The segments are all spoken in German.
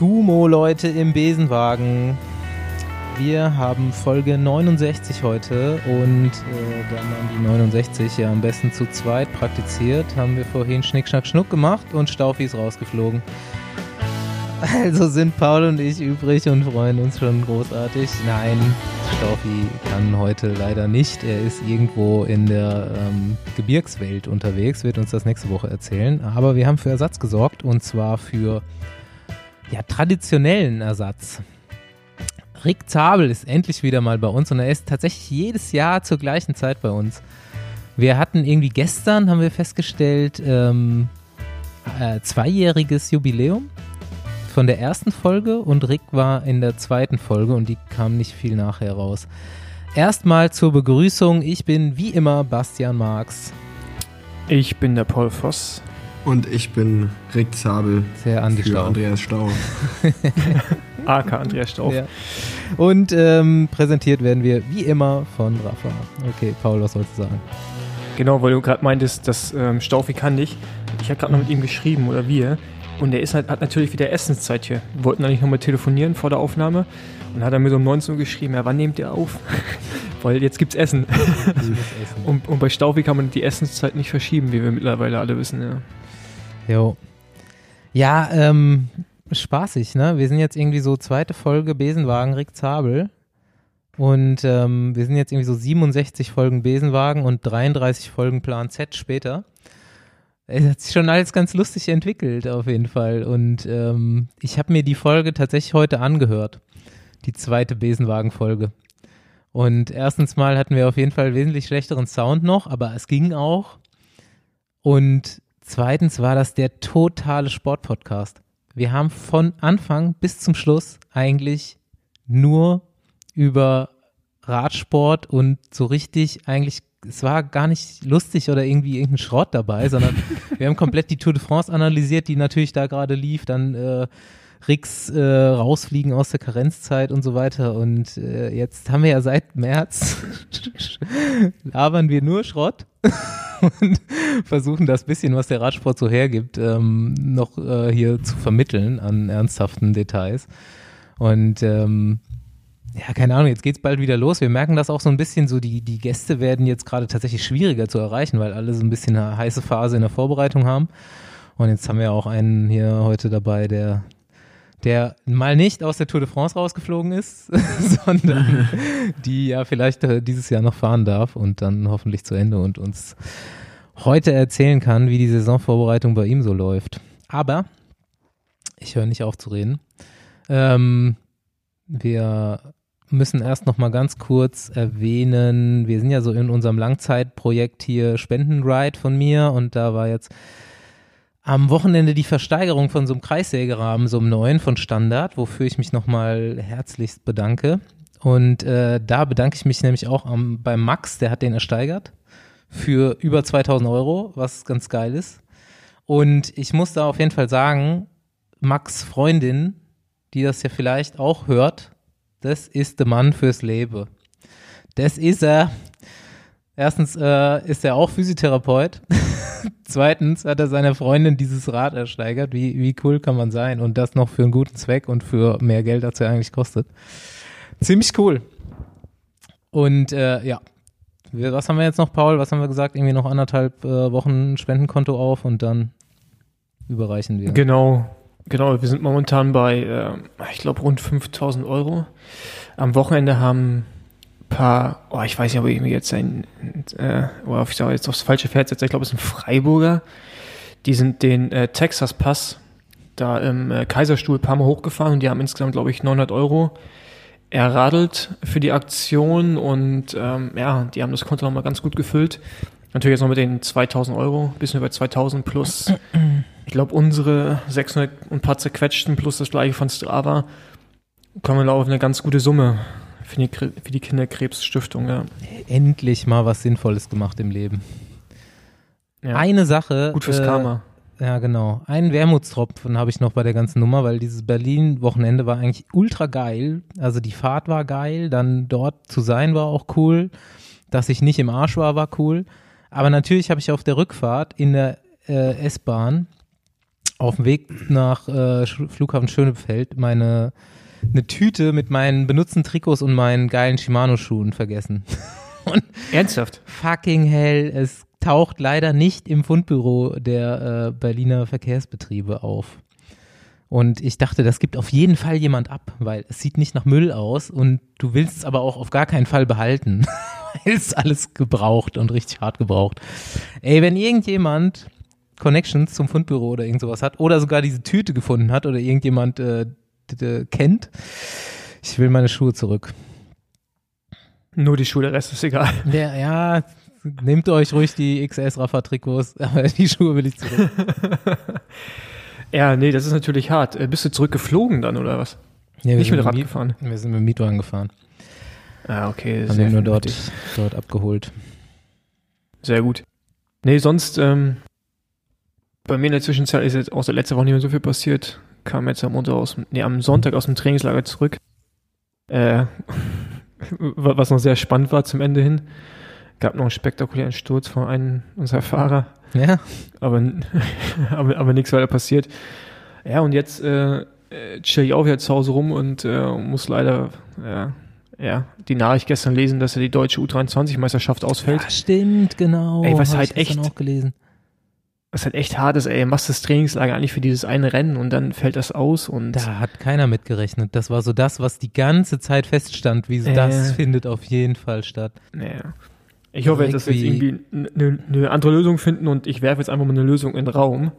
Gumo, Leute, im Besenwagen. Wir haben Folge 69 heute und äh, da man die 69 ja am besten zu zweit praktiziert, haben wir vorhin Schnick, Schnack, Schnuck gemacht und Staufi ist rausgeflogen. Also sind Paul und ich übrig und freuen uns schon großartig. Nein, Staufi kann heute leider nicht. Er ist irgendwo in der ähm, Gebirgswelt unterwegs, wird uns das nächste Woche erzählen. Aber wir haben für Ersatz gesorgt und zwar für ja, traditionellen Ersatz. Rick Zabel ist endlich wieder mal bei uns und er ist tatsächlich jedes Jahr zur gleichen Zeit bei uns. Wir hatten irgendwie gestern, haben wir festgestellt, ähm, äh, zweijähriges Jubiläum von der ersten Folge und Rick war in der zweiten Folge und die kam nicht viel nachher raus. Erstmal zur Begrüßung. Ich bin wie immer Bastian Marx. Ich bin der Paul Voss. Und ich bin Rick Zabel. Sehr Andi für Staub. Andreas Stau. AK Andreas Stauf. Ja. Und ähm, präsentiert werden wir wie immer von Rafa. Okay, Paul, was sollst du sagen? Genau, weil du gerade meintest, dass ähm, Staufi kann nicht. Ich habe gerade noch mit ihm geschrieben oder wir. Und er ist halt, hat natürlich wieder Essenszeit hier. Wir wollten eigentlich nochmal telefonieren vor der Aufnahme. Und hat er mir so um 19 Uhr geschrieben, ja, wann nehmt ihr auf? weil jetzt gibt's Essen. und, und bei Staufi kann man die Essenszeit nicht verschieben, wie wir mittlerweile alle wissen. Ja. Jo. Ja, ähm, spaßig, ne? Wir sind jetzt irgendwie so zweite Folge Besenwagen Rick Zabel. Und ähm, wir sind jetzt irgendwie so 67 Folgen Besenwagen und 33 Folgen Plan Z später. Es hat sich schon alles ganz lustig entwickelt, auf jeden Fall. Und ähm, ich habe mir die Folge tatsächlich heute angehört. Die zweite Besenwagen-Folge. Und erstens mal hatten wir auf jeden Fall wesentlich schlechteren Sound noch, aber es ging auch. Und zweitens war das der totale Sportpodcast. Wir haben von Anfang bis zum Schluss eigentlich nur über Radsport und so richtig eigentlich es war gar nicht lustig oder irgendwie irgendein Schrott dabei, sondern wir haben komplett die Tour de France analysiert, die natürlich da gerade lief, dann äh, Ricks äh, rausfliegen aus der Karenzzeit und so weiter. Und äh, jetzt haben wir ja seit März labern wir nur Schrott und versuchen das bisschen, was der Radsport so hergibt, ähm, noch äh, hier zu vermitteln an ernsthaften Details. Und ähm, ja, keine Ahnung, jetzt geht's bald wieder los. Wir merken das auch so ein bisschen, so die, die Gäste werden jetzt gerade tatsächlich schwieriger zu erreichen, weil alle so ein bisschen eine heiße Phase in der Vorbereitung haben. Und jetzt haben wir auch einen hier heute dabei, der, der mal nicht aus der Tour de France rausgeflogen ist, sondern die ja vielleicht äh, dieses Jahr noch fahren darf und dann hoffentlich zu Ende und uns heute erzählen kann, wie die Saisonvorbereitung bei ihm so läuft. Aber ich höre nicht auf zu reden. Ähm, wir müssen erst noch mal ganz kurz erwähnen, wir sind ja so in unserem Langzeitprojekt hier Spendenride von mir und da war jetzt am Wochenende die Versteigerung von so einem Kreissägerahmen, so einem neuen von Standard, wofür ich mich nochmal herzlichst bedanke. Und äh, da bedanke ich mich nämlich auch am, beim Max, der hat den ersteigert für über 2000 Euro, was ganz geil ist. Und ich muss da auf jeden Fall sagen, Max Freundin, die das ja vielleicht auch hört, das ist der Mann fürs Leben. Das ist er. Erstens äh, ist er auch Physiotherapeut. Zweitens hat er seiner Freundin dieses Rad ersteigert. Wie, wie cool kann man sein? Und das noch für einen guten Zweck und für mehr Geld, als er eigentlich kostet. Ziemlich cool. Und äh, ja, was haben wir jetzt noch, Paul? Was haben wir gesagt? Irgendwie noch anderthalb äh, Wochen Spendenkonto auf und dann überreichen wir. Genau, genau. Wir sind momentan bei, äh, ich glaube, rund 5000 Euro. Am Wochenende haben paar, oh, ich weiß nicht, ob ich mir jetzt ein, äh, oder ob ich da jetzt aufs falsche Pferd setze. Ich glaube, es sind Freiburger. Die sind den äh, Texas Pass da im äh, Kaiserstuhl ein paar Mal hochgefahren und die haben insgesamt, glaube ich, 900 Euro erradelt für die Aktion und ähm, ja, die haben das Konto nochmal ganz gut gefüllt. Natürlich jetzt noch mit den 2000 Euro, bisschen über 2000 plus, ich glaube, unsere 600 und paar zerquetschten plus das gleiche von Strava, kommen wir auf eine ganz gute Summe für die, für die Kinderkrebsstiftung. Ja. Endlich mal was Sinnvolles gemacht im Leben. Ja. Eine Sache. Gut fürs äh, Karma. Ja, genau. Einen Wermutstropfen habe ich noch bei der ganzen Nummer, weil dieses Berlin-Wochenende war eigentlich ultra geil. Also die Fahrt war geil, dann dort zu sein war auch cool. Dass ich nicht im Arsch war, war cool. Aber natürlich habe ich auf der Rückfahrt in der äh, S-Bahn auf dem Weg nach äh, Flughafen Schönefeld meine eine Tüte mit meinen benutzten Trikots und meinen geilen Shimano-Schuhen vergessen. Und Ernsthaft? Fucking hell, es taucht leider nicht im Fundbüro der äh, Berliner Verkehrsbetriebe auf. Und ich dachte, das gibt auf jeden Fall jemand ab, weil es sieht nicht nach Müll aus und du willst es aber auch auf gar keinen Fall behalten, weil es alles gebraucht und richtig hart gebraucht. Ey, wenn irgendjemand Connections zum Fundbüro oder irgend sowas hat oder sogar diese Tüte gefunden hat oder irgendjemand äh, kennt, ich will meine Schuhe zurück. Nur die Schuhe, der Rest ist egal. Ja, ja nehmt euch ruhig die XS-Rafa-Trikots, aber die Schuhe will ich zurück. ja, nee, das ist natürlich hart. Äh, bist du zurückgeflogen dann oder was? Ja, Nicht mit Rad gefahren? Wir sind mit dem Mietwagen gefahren. Ah, okay. Haben den nur dort, dort abgeholt. Sehr gut. Nee, sonst, ähm, bei mir in der Zwischenzeit ist jetzt außer letzter Woche nicht mehr so viel passiert. Kam jetzt am Montag aus, nee, am Sonntag aus dem Trainingslager zurück. Äh, was noch sehr spannend war zum Ende hin. Gab noch einen spektakulären Sturz von einem unserer Fahrer. Ja. Aber, aber, aber nichts weiter passiert. Ja, und jetzt äh, chill ich auch wieder zu Hause rum und äh, muss leider ja, ja, die Nachricht gestern lesen, dass er die deutsche U23-Meisterschaft ausfällt. Ja, stimmt, genau. Ey, was halt echt, auch gelesen. Was halt echt hart ist, ey, machst das Trainingslager eigentlich für dieses eine Rennen und dann fällt das aus und. Da hat keiner mitgerechnet. Das war so das, was die ganze Zeit feststand, wie äh, das findet auf jeden Fall statt. Ja. Ich hoffe, dass wir jetzt irgendwie eine, eine andere Lösung finden und ich werfe jetzt einfach mal eine Lösung in den Raum.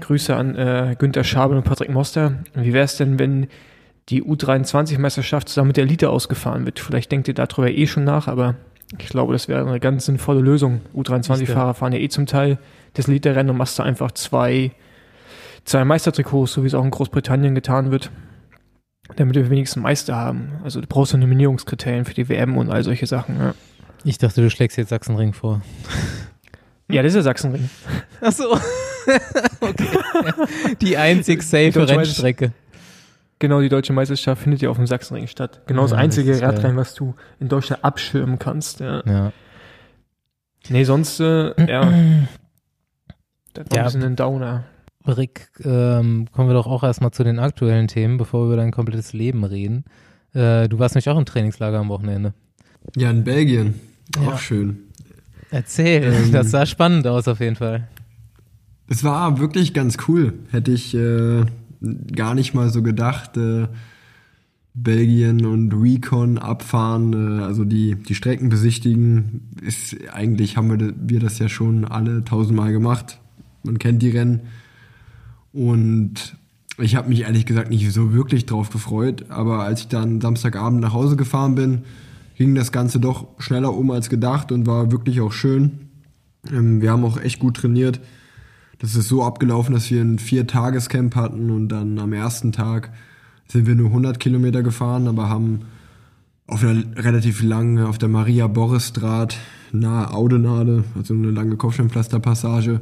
Grüße an äh, Günther Schabel und Patrick Moster. Wie wäre es denn, wenn die U23-Meisterschaft zusammen mit der Elite ausgefahren wird? Vielleicht denkt ihr darüber eh schon nach, aber ich glaube, das wäre eine ganz sinnvolle Lösung. U23-Fahrer fahren ja eh zum Teil das Elite-Rennen und machst da einfach zwei, zwei Meistertrikots, so wie es auch in Großbritannien getan wird, damit wir wenigstens Meister haben. Also du brauchst ja Nominierungskriterien für die WM und all solche Sachen. Ja. Ich dachte, du schlägst jetzt Sachsenring vor. Ja, das ist ja Sachsenring. Ach so. okay. Die einzig safe Rennstrecke. Genau, die deutsche Meisterschaft findet ja auf dem Sachsenring statt. Genau ja, das einzige das Radrennen, was du in Deutschland abschirmen kannst. Ja. ja. Nee, sonst, äh, ja. Das war ja. ein bisschen ein Downer. Rick, ähm, kommen wir doch auch erstmal zu den aktuellen Themen, bevor wir über dein komplettes Leben reden. Äh, du warst nämlich auch im Trainingslager am Wochenende. Ja, in Belgien. Auch ja. schön. Erzähl, ähm, das sah spannend aus auf jeden Fall. Es war wirklich ganz cool. Hätte ich äh, gar nicht mal so gedacht. Äh, Belgien und Recon abfahren, äh, also die, die Strecken besichtigen, ist eigentlich haben wir, wir das ja schon alle tausendmal gemacht. Man kennt die Rennen. Und ich habe mich ehrlich gesagt nicht so wirklich drauf gefreut, aber als ich dann Samstagabend nach Hause gefahren bin, ging das Ganze doch schneller um als gedacht und war wirklich auch schön. Ähm, wir haben auch echt gut trainiert. Das ist so abgelaufen, dass wir ein Vier-Tages-Camp hatten und dann am ersten Tag sind wir nur 100 Kilometer gefahren, aber haben auf einer relativ langen, auf der Maria-Boris-Draht nahe Audenade, also eine lange Kopfsteinpflasterpassage,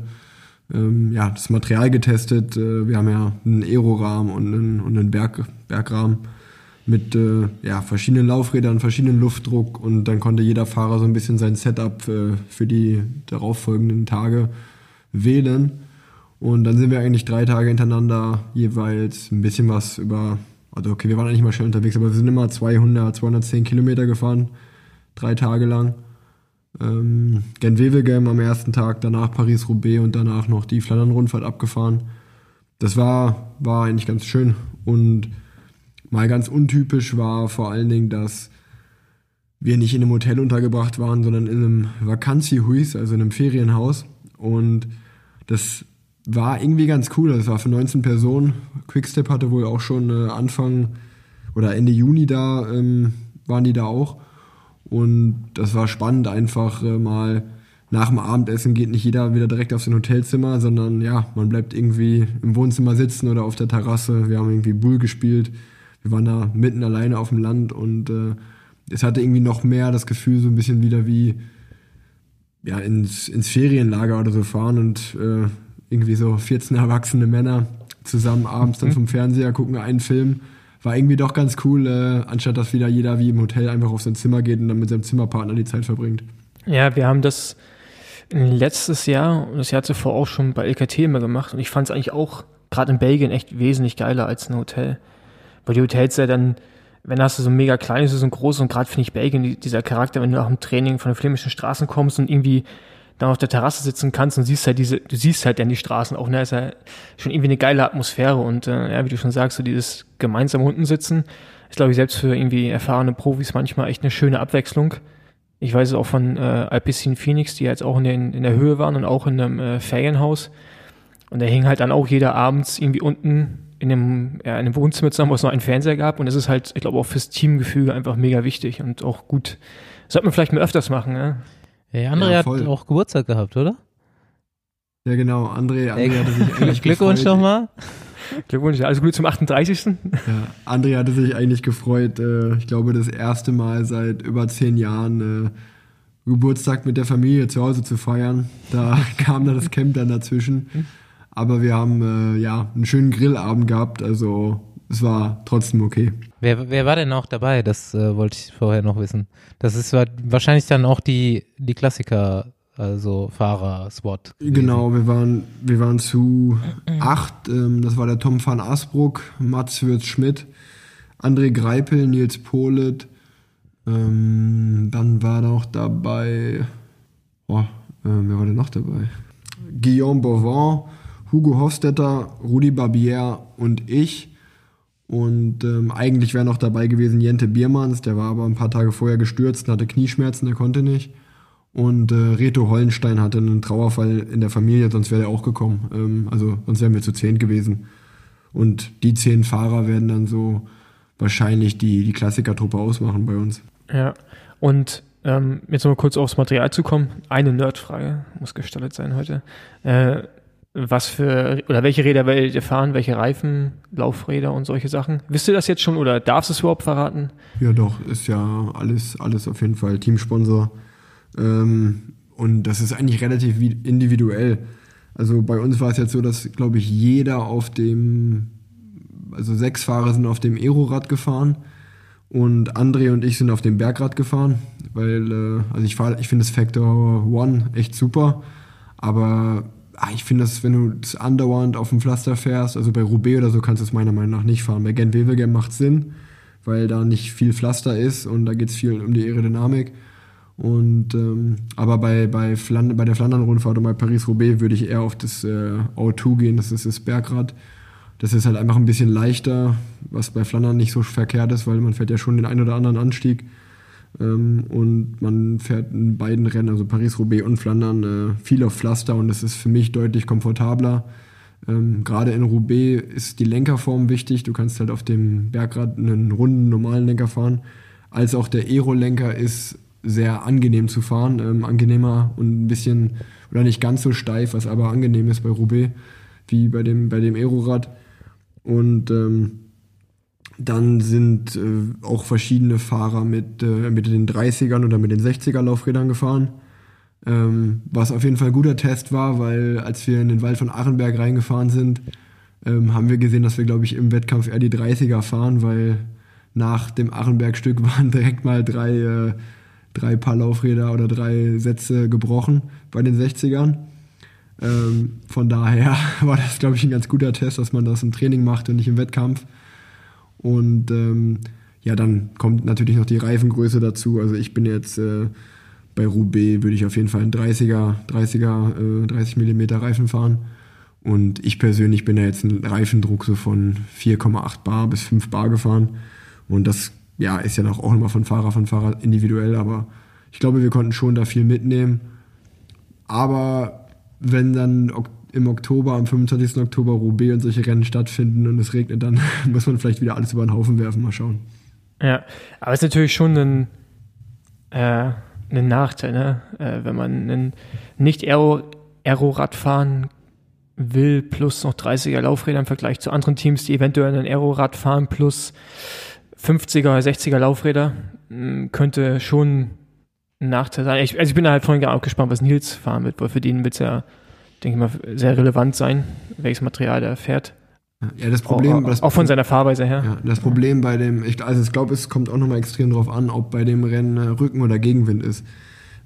ähm, ja, das Material getestet. Äh, wir haben ja einen Aerorahmen und einen, und einen Berg, Bergrahmen mit äh, ja, verschiedenen Laufrädern, verschiedenen Luftdruck und dann konnte jeder Fahrer so ein bisschen sein Setup äh, für die darauffolgenden Tage wählen. Und dann sind wir eigentlich drei Tage hintereinander jeweils ein bisschen was über, also okay, wir waren eigentlich mal schnell unterwegs, aber wir sind immer 200, 210 Kilometer gefahren, drei Tage lang. Ähm, Gent-Wevelgem am ersten Tag, danach Paris-Roubaix und danach noch die Flandern-Rundfahrt abgefahren. Das war, war eigentlich ganz schön und Mal ganz untypisch war vor allen Dingen, dass wir nicht in einem Hotel untergebracht waren, sondern in einem Vakanzi-Huis, also in einem Ferienhaus. Und das war irgendwie ganz cool. Das war für 19 Personen. Quickstep hatte wohl auch schon äh, Anfang oder Ende Juni da, ähm, waren die da auch. Und das war spannend, einfach äh, mal nach dem Abendessen geht nicht jeder wieder direkt auf sein Hotelzimmer, sondern ja, man bleibt irgendwie im Wohnzimmer sitzen oder auf der Terrasse. Wir haben irgendwie Bull gespielt wir waren da mitten alleine auf dem Land und äh, es hatte irgendwie noch mehr das Gefühl, so ein bisschen wieder wie ja, ins, ins Ferienlager oder so fahren und äh, irgendwie so 14 erwachsene Männer zusammen abends dann mhm. vom Fernseher gucken einen Film. War irgendwie doch ganz cool, äh, anstatt dass wieder jeder wie im Hotel einfach auf sein Zimmer geht und dann mit seinem Zimmerpartner die Zeit verbringt. Ja, wir haben das letztes Jahr und das Jahr zuvor auch schon bei LKT immer gemacht und ich fand es eigentlich auch gerade in Belgien echt wesentlich geiler als ein Hotel. Weil die Hotels ja dann, wenn hast du so ein mega kleines, so ein großes und gerade finde ich Belgien, dieser Charakter, wenn du nach dem Training von den flämischen Straßen kommst und irgendwie dann auf der Terrasse sitzen kannst und siehst halt diese, du siehst halt dann die Straßen auch, ne, ist ja schon irgendwie eine geile Atmosphäre und äh, ja, wie du schon sagst, so dieses gemeinsam unten sitzen, ist glaube ich selbst für irgendwie erfahrene Profis manchmal echt eine schöne Abwechslung. Ich weiß es auch von äh, Alpecin Phoenix, die jetzt auch in, den, in der Höhe waren und auch in einem äh, Ferienhaus. Und da hing halt dann auch jeder abends irgendwie unten in dem, ja, in dem Wohnzimmer zusammen, wo es noch einen Fernseher gab. Und das ist halt, ich glaube, auch fürs Teamgefüge einfach mega wichtig und auch gut. Sollte man vielleicht mal öfters machen, ja. Ja, André Ja, hat auch Geburtstag gehabt, oder? Ja, genau. André, André hatte sich eigentlich Glückwunsch nochmal. Glückwunsch, alles Gute zum 38. Ja, André hatte sich eigentlich gefreut, äh, ich glaube, das erste Mal seit über zehn Jahren äh, Geburtstag mit der Familie zu Hause zu feiern. Da kam dann das Camp dann dazwischen. Aber wir haben äh, ja einen schönen Grillabend gehabt, also es war trotzdem okay. Wer, wer war denn auch dabei? Das äh, wollte ich vorher noch wissen. Das ist wa- wahrscheinlich dann auch die, die Klassiker, also Fahrer-Swat. Genau, wir waren, wir waren zu acht. Ähm, das war der Tom van Asbruck, Mats Würz-Schmidt, André Greipel, Nils Pohlet. Ähm, dann war noch dabei, oh, äh, wer war denn noch dabei? Guillaume Bovin, Hugo Hofstetter, Rudi Barbier und ich. Und ähm, eigentlich wäre noch dabei gewesen Jente Biermanns, der war aber ein paar Tage vorher gestürzt und hatte Knieschmerzen, der konnte nicht. Und äh, Reto Hollenstein hatte einen Trauerfall in der Familie, sonst wäre er auch gekommen. Ähm, also sonst wären wir zu zehn gewesen. Und die zehn Fahrer werden dann so wahrscheinlich die, die Klassikertruppe ausmachen bei uns. Ja, und ähm, jetzt noch mal kurz aufs Material zu kommen. Eine Nerdfrage muss gestattet sein heute. Äh, was für, oder welche Räder werdet ihr fahren? Welche Reifen, Laufräder und solche Sachen? Wisst ihr das jetzt schon oder darfst du es überhaupt verraten? Ja, doch, ist ja alles, alles auf jeden Fall Teamsponsor. Ähm, und das ist eigentlich relativ individuell. Also bei uns war es jetzt so, dass, glaube ich, jeder auf dem, also sechs Fahrer sind auf dem Aerorad gefahren und André und ich sind auf dem Bergrad gefahren, weil, äh, also ich fahre, ich finde das Factor One echt super, aber ich finde das, wenn du das andauernd auf dem Pflaster fährst, also bei Roubaix oder so kannst du es meiner Meinung nach nicht fahren. Bei Gent-Wevelgem macht Sinn, weil da nicht viel Pflaster ist und da geht es viel um die Aerodynamik. Und ähm, aber bei, bei, Flan bei der Flandern-Rundfahrt und bei Paris-Roubaix würde ich eher auf das äh, O2 gehen, das ist das Bergrad. Das ist halt einfach ein bisschen leichter, was bei Flandern nicht so verkehrt ist, weil man fährt ja schon den einen oder anderen Anstieg. Ähm, und man fährt in beiden Rennen, also Paris-Roubaix und Flandern, äh, viel auf Pflaster und das ist für mich deutlich komfortabler. Ähm, Gerade in Roubaix ist die Lenkerform wichtig. Du kannst halt auf dem Bergrad einen runden, normalen Lenker fahren. Als auch der Aero-Lenker ist sehr angenehm zu fahren, ähm, angenehmer und ein bisschen, oder nicht ganz so steif, was aber angenehm ist bei Roubaix, wie bei dem, bei dem Aerorad. Und ähm, dann sind äh, auch verschiedene Fahrer mit, äh, mit den 30ern oder mit den 60er Laufrädern gefahren. Ähm, was auf jeden Fall ein guter Test war, weil als wir in den Wald von Achenberg reingefahren sind, ähm, haben wir gesehen, dass wir, glaube ich, im Wettkampf eher die 30er fahren, weil nach dem Achenberg-Stück waren direkt mal drei, äh, drei Paar Laufräder oder drei Sätze gebrochen bei den 60ern. Ähm, von daher war das, glaube ich, ein ganz guter Test, dass man das im Training macht und nicht im Wettkampf. Und ähm, ja, dann kommt natürlich noch die Reifengröße dazu. Also ich bin jetzt äh, bei Roubaix, würde ich auf jeden Fall einen 30er, 30er, äh, 30 mm Reifen fahren. Und ich persönlich bin da jetzt einen Reifendruck so von 4,8 Bar bis 5 Bar gefahren. Und das ja, ist ja auch immer von Fahrer von Fahrer individuell, aber ich glaube, wir konnten schon da viel mitnehmen. Aber wenn dann ok im Oktober, am 25. Oktober Roubaix und solche Rennen stattfinden und es regnet, dann muss man vielleicht wieder alles über den Haufen werfen. Mal schauen. Ja, aber es ist natürlich schon ein, äh, ein Nachteil, ne? äh, wenn man ein nicht Aero, Aero-Rad fahren will, plus noch 30er Laufräder im Vergleich zu anderen Teams, die eventuell ein Aero-Rad fahren, plus 50er, 60er Laufräder, mh, könnte schon ein Nachteil sein. Ich, also ich bin halt vorhin auch gespannt, was Nils fahren wird, weil für den wird es ja, denke ich mal, sehr relevant sein, welches Material der fährt. Ja, das Problem, auch, das, auch von seiner Fahrweise her. ja, das Problem bei dem, ich, also ich glaube, es kommt auch nochmal extrem drauf an, ob bei dem Rennen äh, Rücken- oder Gegenwind ist.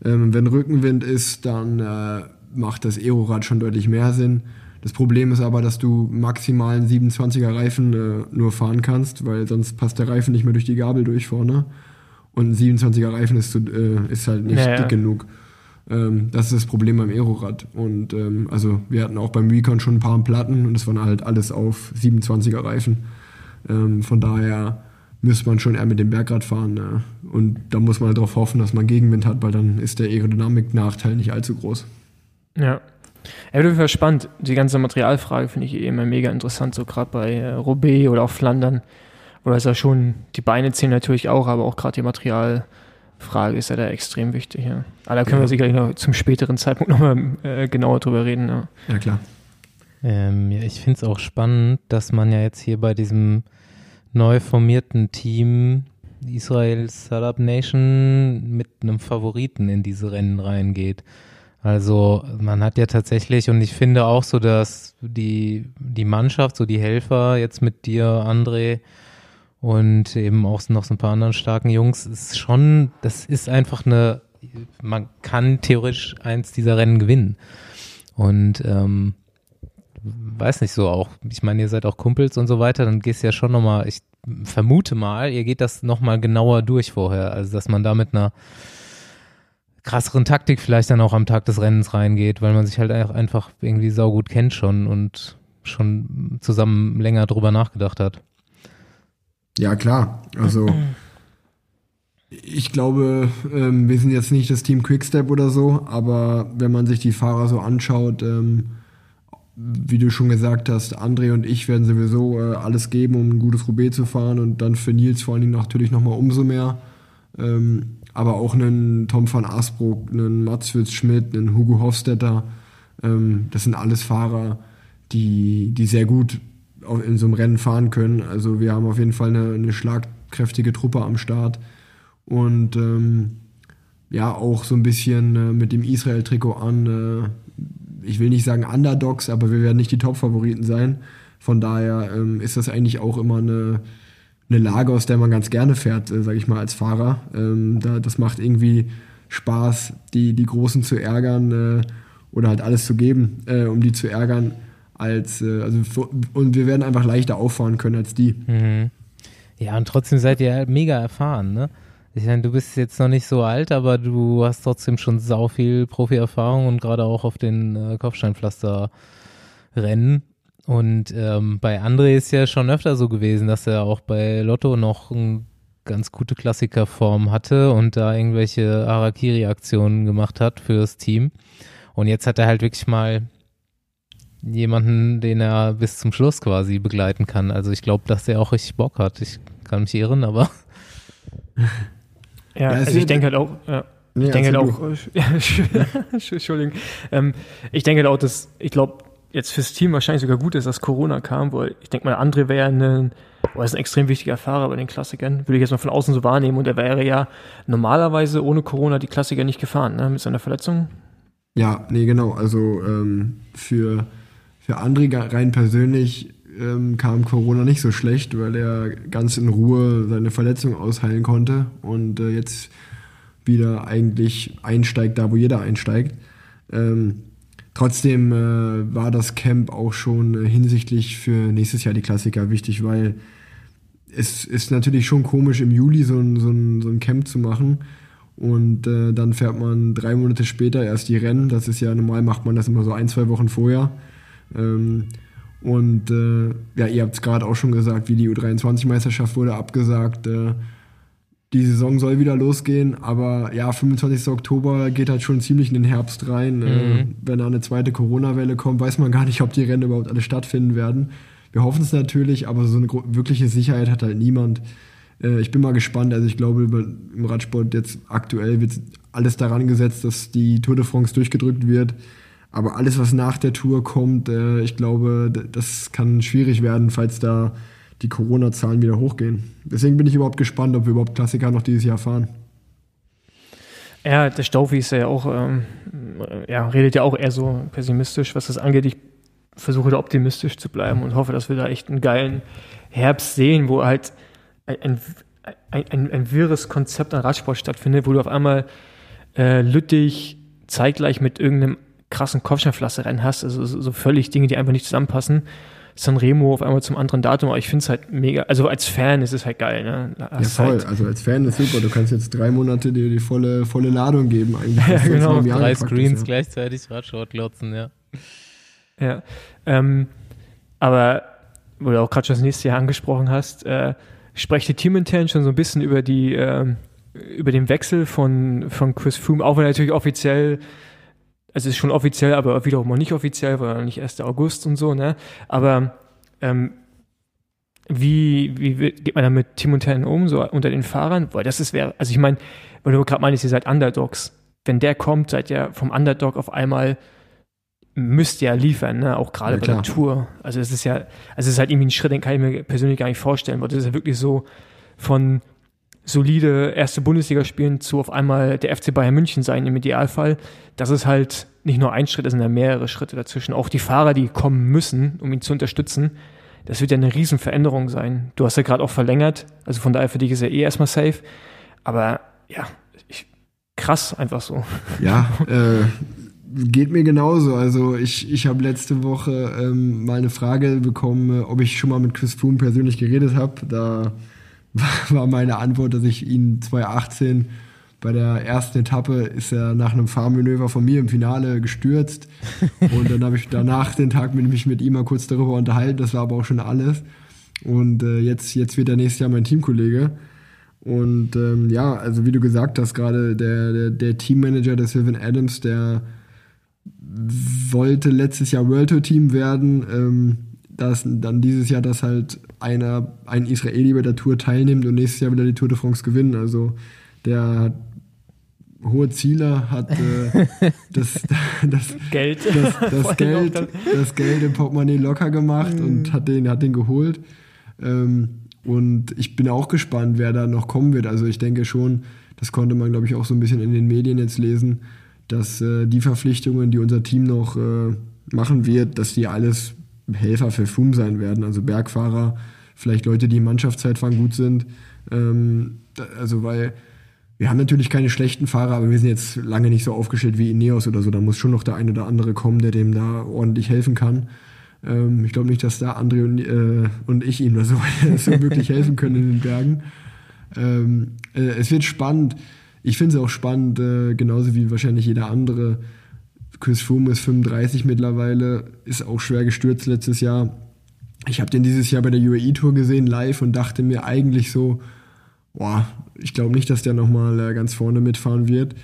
Ähm, wenn Rückenwind ist, dann äh, macht das Aerorad schon deutlich mehr Sinn. Das Problem ist aber, dass du maximalen 27er Reifen äh, nur fahren kannst, weil sonst passt der Reifen nicht mehr durch die Gabel durch vorne. Und ein 27er Reifen ist, zu, äh, ist halt nicht Naja. dick genug. Ähm, das ist das Problem beim Aerorad. Und ähm, also wir hatten auch beim Recon schon ein paar Platten und es waren halt alles auf 27er Reifen. Ähm, von daher müsste man schon eher mit dem Bergrad fahren. Äh, und da muss man halt darauf hoffen, dass man Gegenwind hat, weil dann ist der Aerodynamik-Nachteil nicht allzu groß. Ja. Ja, jeden Fall spannend. Die ganze Materialfrage finde ich eh immer mega interessant, so gerade bei äh, Roubaix oder auch Flandern, wo das ja schon, die Beine zählen natürlich auch, aber auch gerade die Materialfrage ist ja da extrem wichtig. Ja. Aber da können Ja. wir sicherlich noch zum späteren Zeitpunkt nochmal äh, genauer drüber reden. Ja. Ja, klar. Ähm, ja, ich finde es auch spannend, dass man ja jetzt hier bei diesem neu formierten Team Israel Startup Nation mit einem Favoriten in diese Rennen reingeht. Also man hat ja tatsächlich, und ich finde auch so, dass die, die Mannschaft, so die Helfer jetzt mit dir, André, und eben auch noch so ein paar anderen starken Jungs, ist schon, das ist einfach eine, man kann theoretisch eins dieser Rennen gewinnen. Und ähm, weiß nicht so auch, ich meine, ihr seid auch Kumpels und so weiter, dann gehst du ja schon nochmal, ich vermute mal, ihr geht das nochmal genauer durch vorher, also dass man da mit einer krasseren Taktik vielleicht dann auch am Tag des Rennens reingeht, weil man sich halt einfach irgendwie saugut kennt schon und schon zusammen länger drüber nachgedacht hat. Ja, klar. Also ich glaube, ähm, wir sind jetzt nicht das Team Quickstep oder so, aber wenn man sich die Fahrer so anschaut, ähm, wie du schon gesagt hast, André und ich werden sowieso äh, alles geben, um ein gutes Roubaix zu fahren und dann für Nils vor allen Dingen natürlich nochmal umso mehr. Ähm, aber auch einen Tom van Asbrook, einen Mats Fitz Schmidt, einen Hugo Hofstetter, ähm, das sind alles Fahrer, die, die sehr gut in so einem Rennen fahren können. Also wir haben auf jeden Fall eine, eine schlagkräftige Truppe am Start. Und ähm, ja, auch so ein bisschen äh, mit dem Israel-Trikot an. Äh, ich will nicht sagen Underdogs, aber wir werden nicht die Top-Favoriten sein. Von daher ähm, ist das eigentlich auch immer eine, eine Lage, aus der man ganz gerne fährt, äh, sage ich mal, als Fahrer. Ähm, da, das macht irgendwie Spaß, die, die Großen zu ärgern äh, oder halt alles zu geben, äh, um die zu ärgern. Als, äh, also für, und wir werden einfach leichter auffahren können als die. Mhm. Ja, und trotzdem seid ihr halt mega erfahren, ne? Ich meine, du bist jetzt noch nicht so alt, aber du hast trotzdem schon sau viel Profi-Erfahrung und gerade auch auf den äh, Kopfsteinpflaster-Rennen. Und ähm, bei André ist ja schon öfter so gewesen, dass er auch bei Lotto noch eine ganz gute Klassikerform hatte und da irgendwelche Harakiri-Aktionen gemacht hat fürs Team. Und jetzt hat er halt wirklich mal jemanden, den er bis zum Schluss quasi begleiten kann. Also ich glaube, dass er auch richtig Bock hat. Ich kann mich irren, aber Ja, Ja, also ich denke halt auch, ja, ich denke halt erzähl auch, Entschuldigung, ähm, ich denke halt auch, dass, ich glaube, jetzt fürs Team wahrscheinlich sogar gut ist, dass Corona kam, weil ich denke mal, André wäre ein, oh, ist ein extrem wichtiger Fahrer bei den Klassikern, würde ich jetzt mal von außen so wahrnehmen und er wäre ja normalerweise ohne Corona die Klassiker nicht gefahren, ne, mit seiner Verletzung. Ja, nee, genau. Also ähm, für, für André rein persönlich ähm, kam Corona nicht so schlecht, weil er ganz in Ruhe seine Verletzung ausheilen konnte und äh, jetzt wieder eigentlich einsteigt, da wo jeder einsteigt. Ähm, trotzdem äh, war das Camp auch schon äh, hinsichtlich für nächstes Jahr die Klassiker wichtig, weil es ist natürlich schon komisch, im Juli so ein, so ein, so ein Camp zu machen. Und äh, dann fährt man drei Monate später erst die Rennen. Das ist ja normal, macht man das immer so ein, zwei Wochen vorher. Ähm, und äh, ja, ihr habt es gerade auch schon gesagt, wie die U23-Meisterschaft wurde abgesagt. Äh, die Saison soll wieder losgehen, aber ja, 25. Oktober geht halt schon ziemlich in den Herbst rein. Äh, Mhm. wenn da eine zweite Corona-Welle kommt, weiß man gar nicht, ob die Rennen überhaupt alle stattfinden werden. Wir hoffen es natürlich, aber so eine wirkliche Sicherheit hat halt niemand. Äh, ich bin mal gespannt. Also ich glaube, im Radsport jetzt aktuell wird alles daran gesetzt, dass die Tour de France durchgedrückt wird. Aber alles, was nach der Tour kommt, äh, ich glaube, das kann schwierig werden, falls da die Corona-Zahlen wieder hochgehen. Deswegen bin ich überhaupt gespannt, ob wir überhaupt Klassiker noch dieses Jahr fahren. Ja, der Staufi ist ja auch, ähm, ja, redet ja auch eher so pessimistisch, was das angeht. Ich versuche da optimistisch zu bleiben und hoffe, dass wir da echt einen geilen Herbst sehen, wo halt ein, ein, ein, ein, ein wirres Konzept an Radsport stattfindet, wo du auf einmal äh, Lüttich zeitgleich mit irgendeinem krassen Kopfsteinpflasterrennen hast, also so, völlig Dinge, die einfach nicht zusammenpassen. Sanremo auf einmal zum anderen Datum, aber ich finde es halt mega, also als Fan ist es halt geil, ne? Ja, voll, halt also als Fan ist super, du kannst jetzt drei Monate dir die volle, volle Ladung geben eigentlich. ja, genau, drei Screens ja. gleichzeitig Radsport glotzen, ja. Ja, ähm, aber, wo du auch gerade schon das nächste Jahr angesprochen hast, äh, spreche die teamintern schon so ein bisschen über die, äh, über den Wechsel von, von Chris Froome, auch wenn er natürlich offiziell also es ist schon offiziell, aber wiederum auch nicht offiziell, weil nicht 1. August und so, ne? Aber ähm, wie, wie geht man da mit Tim und Tellen um, so unter den Fahrern? Weil das ist, wäre, also ich meine, weil du gerade meinst, ihr seid Underdogs. Wenn der kommt, seid ihr vom Underdog auf einmal müsst ihr ja liefern, ne? auch gerade ja, bei der Tour. Also es ist ja, also es ist halt irgendwie ein Schritt, den kann ich mir persönlich gar nicht vorstellen, weil das ist ja wirklich so von solide erste Bundesliga spielen zu auf einmal der FC Bayern München sein im Idealfall. Das ist halt nicht nur ein Schritt, es sind ja mehrere Schritte dazwischen. Auch die Fahrer, die kommen müssen, um ihn zu unterstützen, das wird ja eine Riesenveränderung sein. Du hast ja gerade auch verlängert, also von daher für dich ist er eh erstmal safe. Aber ja, ich, krass einfach so. Ja, äh, geht mir genauso. Also ich, ich habe letzte Woche ähm, mal eine Frage bekommen, ob ich schon mal mit Chris Froome persönlich geredet habe. Da war meine Antwort, dass ich ihn 2018 bei der ersten Etappe ist er nach einem Fahrmanöver von mir im Finale gestürzt. Und dann habe ich danach den Tag mit mich mit ihm mal kurz darüber unterhalten. Das war aber auch schon alles. Und äh, jetzt, jetzt wird er nächstes Jahr mein Teamkollege. Und ähm, ja, also wie du gesagt hast, gerade der, der, der Teammanager des Sylvan Adams, der wollte letztes Jahr World Tour Team werden. Ähm, dass dann dieses Jahr, dass halt einer, ein Israeli bei der Tour teilnimmt und nächstes Jahr wieder die Tour de France gewinnen. Also der hat hohe Ziele, hat äh, das, das, Geld, das, das Geld, das Geld im Portemonnaie locker gemacht und hat den, hat den geholt. Ähm, und ich bin auch gespannt, wer da noch kommen wird. Also ich denke schon, das konnte man, glaube ich, auch so ein bisschen in den Medien jetzt lesen, dass äh, die Verpflichtungen, die unser Team noch äh, machen wird, dass die alles Helfer für FUM sein werden, also Bergfahrer, vielleicht Leute, die im Mannschaftszeitfahren gut sind. Ähm, also weil wir haben natürlich keine schlechten Fahrer, aber wir sind jetzt lange nicht so aufgestellt wie Ineos oder so. Da muss schon noch der eine oder andere kommen, der dem da ordentlich helfen kann. Ähm, ich glaube nicht, dass da André und, äh, und ich ihm da so, so wirklich helfen können in den Bergen. Ähm, äh, es wird spannend. Ich finde es auch spannend, äh, genauso wie wahrscheinlich jeder andere, Chris Froome ist 35 mittlerweile, ist auch schwer gestürzt letztes Jahr. Ich habe den dieses Jahr bei der UAE Tour gesehen live und dachte mir eigentlich so, boah, ich glaube nicht, dass der nochmal äh, ganz vorne mitfahren wird.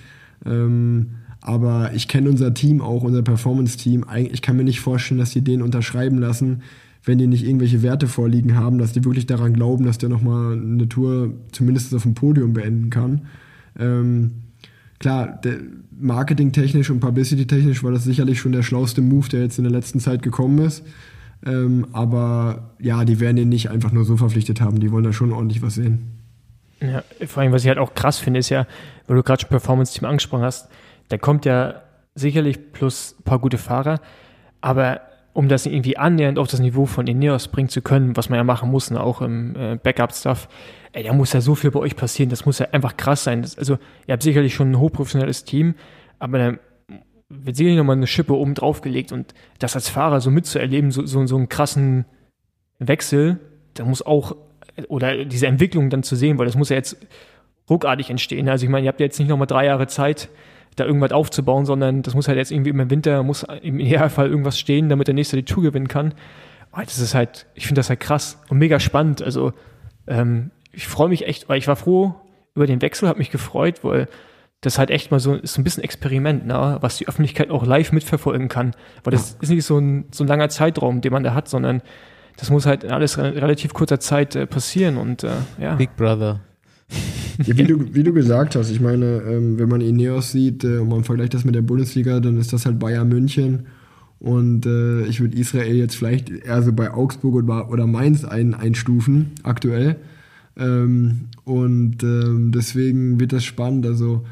Ähm, aber ich kenne unser Team auch, unser Performance-Team. Ich kann mir nicht vorstellen, dass die den unterschreiben lassen, wenn die nicht irgendwelche Werte vorliegen haben, dass die wirklich daran glauben, dass der nochmal eine Tour zumindest auf dem Podium beenden kann. Ähm, klar, marketingtechnisch und publicity-technisch war das sicherlich schon der schlauste Move, der jetzt in der letzten Zeit gekommen ist. Ähm, aber ja, die werden ihn nicht einfach nur so verpflichtet haben. Die wollen da schon ordentlich was sehen. Ja, vor allem, was ich halt auch krass finde, ist ja, weil du gerade schon Performance-Team angesprochen hast, da kommt ja sicherlich plus ein paar gute Fahrer, aber um das irgendwie annähernd auf das Niveau von Ineos bringen zu können, was man ja machen muss, ne, auch im äh, Backup-Stuff, da muss ja so viel bei euch passieren, das muss ja einfach krass sein. Das, also, ihr habt sicherlich schon ein hochprofessionelles Team, aber dann wird sicherlich nochmal eine Schippe oben drauf gelegt und das als Fahrer so mitzuerleben, so, so, so einen krassen Wechsel, da muss auch, oder diese Entwicklung dann zu sehen, weil das muss ja jetzt ruckartig entstehen. Also ich meine, ihr habt ja jetzt nicht nochmal drei Jahre Zeit, da irgendwas aufzubauen, sondern das muss halt jetzt irgendwie im Winter, muss im Idealfall irgendwas stehen, damit der Nächste die Tour gewinnen kann. Das ist halt, ich finde das halt krass und mega spannend. Also ähm, ich freue mich echt, weil ich war froh über den Wechsel, habe mich gefreut, weil das halt echt mal so ist so ein bisschen Experiment, ne? was die Öffentlichkeit auch live mitverfolgen kann. Weil das ist nicht so ein, so ein langer Zeitraum, den man da hat, sondern das muss halt in alles relativ kurzer Zeit äh, passieren und äh, ja. Big Brother. Ja, wie, du, wie du gesagt hast, ich meine, ähm, wenn man Ineos sieht äh, und man vergleicht das mit der Bundesliga, dann ist das halt Bayern München. Und äh, ich würde Israel jetzt vielleicht eher so bei Augsburg oder, oder Mainz ein, einstufen, aktuell. Ähm, und ähm, deswegen wird das spannend. Also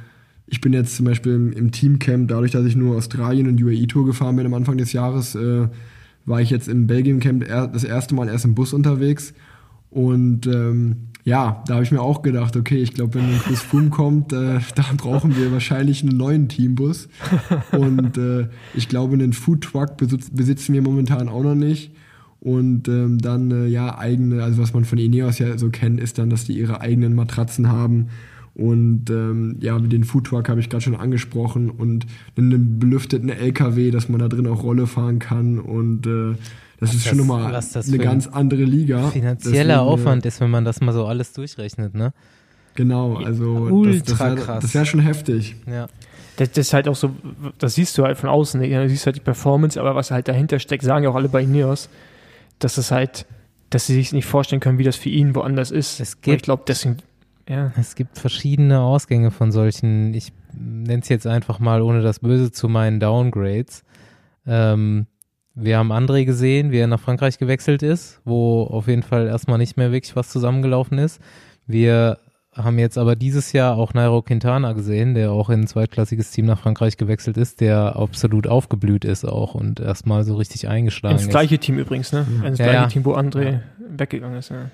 ich bin jetzt zum Beispiel im, im, Teamcamp, dadurch, dass ich nur Australien und UAE Tour gefahren bin am Anfang des Jahres, äh, war ich jetzt im Belgien Camp das erste Mal erst im Bus unterwegs Und ähm, ja, da habe ich mir auch gedacht, okay, ich glaube, wenn ein Chris Froome kommt, äh, dann brauchen wir wahrscheinlich einen neuen Teambus. Und äh, ich glaube, einen Foodtruck besitz, besitzen wir momentan auch noch nicht. Und ähm, dann, äh, ja, eigene, also was man von Ineos ja so kennt, ist dann, dass die ihre eigenen Matratzen haben. Und ähm, ja, den Foodtruck habe ich gerade schon angesprochen und einen belüfteten LKW, dass man da drin auch Rolle fahren kann. Und äh, das Was ist schon das- nochmal was das eine ganz andere Liga. Finanzieller Deswegen, äh, Aufwand ist, wenn man das mal so alles durchrechnet, ne? Genau, also Ultra das, das wäre krass. das wär schon heftig. Ja. Das, das ist halt auch so, das siehst du halt von außen, ne? du siehst halt die Performance, aber was halt dahinter steckt, sagen ja auch alle bei Ineos, dass es halt, dass sie sich nicht vorstellen können, wie das für ihn woanders ist. Es Und gibt- ich glaube, deswegen, ja. Es gibt verschiedene Ausgänge von solchen, ich nenne es jetzt einfach mal, ohne das Böse zu meinen, Downgrades. Ähm, wir haben André gesehen, wie er nach Frankreich gewechselt ist, wo auf jeden Fall erstmal nicht mehr wirklich was zusammengelaufen ist. Wir haben jetzt aber dieses Jahr auch Nairo Quintana gesehen, der auch in ein zweitklassiges Team nach Frankreich gewechselt ist, der absolut aufgeblüht ist auch und erstmal so richtig eingeschlagen Ins ist. gleiche Team übrigens, ne? Ins Ja, gleiche ja. Team, wo André weggegangen ist, ja.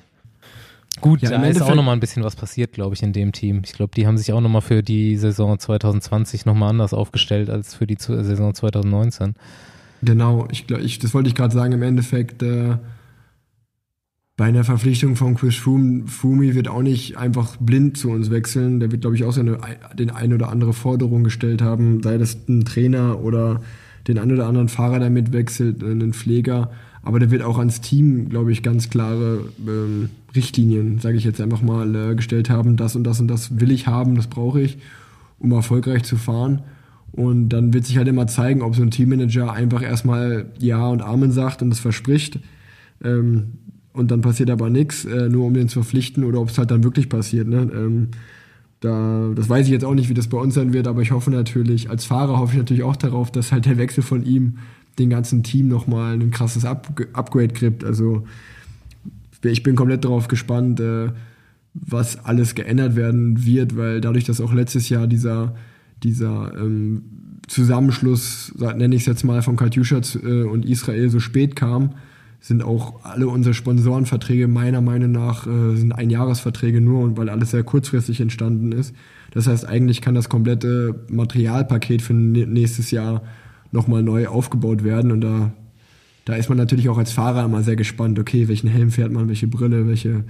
Gut, Ja, da ist auch nochmal ein bisschen was passiert, glaube ich, in dem Team. Ich glaube, die haben sich auch nochmal für die Saison 2020 nochmal anders aufgestellt als für die Saison 2019. Genau, ich ich, das wollte ich gerade sagen, im Endeffekt äh, bei einer Verpflichtung von Chris Froome, Fumi wird auch nicht einfach blind zu uns wechseln. Der wird, glaube ich, auch seine den ein oder andere Forderung gestellt haben, sei das ein Trainer oder den ein oder anderen Fahrer, der mitwechselt, äh, einen Pfleger. Aber der wird auch ans Team, glaube ich, ganz klare ähm, Richtlinien, sage ich jetzt einfach mal, äh, gestellt haben. Das und das und das will ich haben, das brauche ich, um erfolgreich zu fahren. Und dann wird sich halt immer zeigen, ob so ein Teammanager einfach erstmal Ja und Amen sagt und das verspricht. Ähm, und dann passiert aber nichts, äh, nur um den zu verpflichten oder ob es halt dann wirklich passiert. Ne? Ähm, da, das weiß ich jetzt auch nicht, wie das bei uns sein wird, aber ich hoffe natürlich, als Fahrer hoffe ich natürlich auch darauf, dass halt der Wechsel von ihm den ganzen Team nochmal ein krasses Up Upgrade kriegt. Also ich bin komplett darauf gespannt, äh, was alles geändert werden wird, weil dadurch, dass auch letztes Jahr dieser, dieser ähm, Zusammenschluss, nenne ich es jetzt mal, von Katjuscha äh, und Israel so spät kam, sind auch alle unsere Sponsorenverträge meiner Meinung nach äh, sind Einjahresverträge nur und weil alles sehr kurzfristig entstanden ist. Das heißt, eigentlich kann das komplette Materialpaket für nä- nächstes Jahr nochmal neu aufgebaut werden und da, da ist man natürlich auch als Fahrer immer sehr gespannt, okay, welchen Helm fährt man, welche Brille, welche,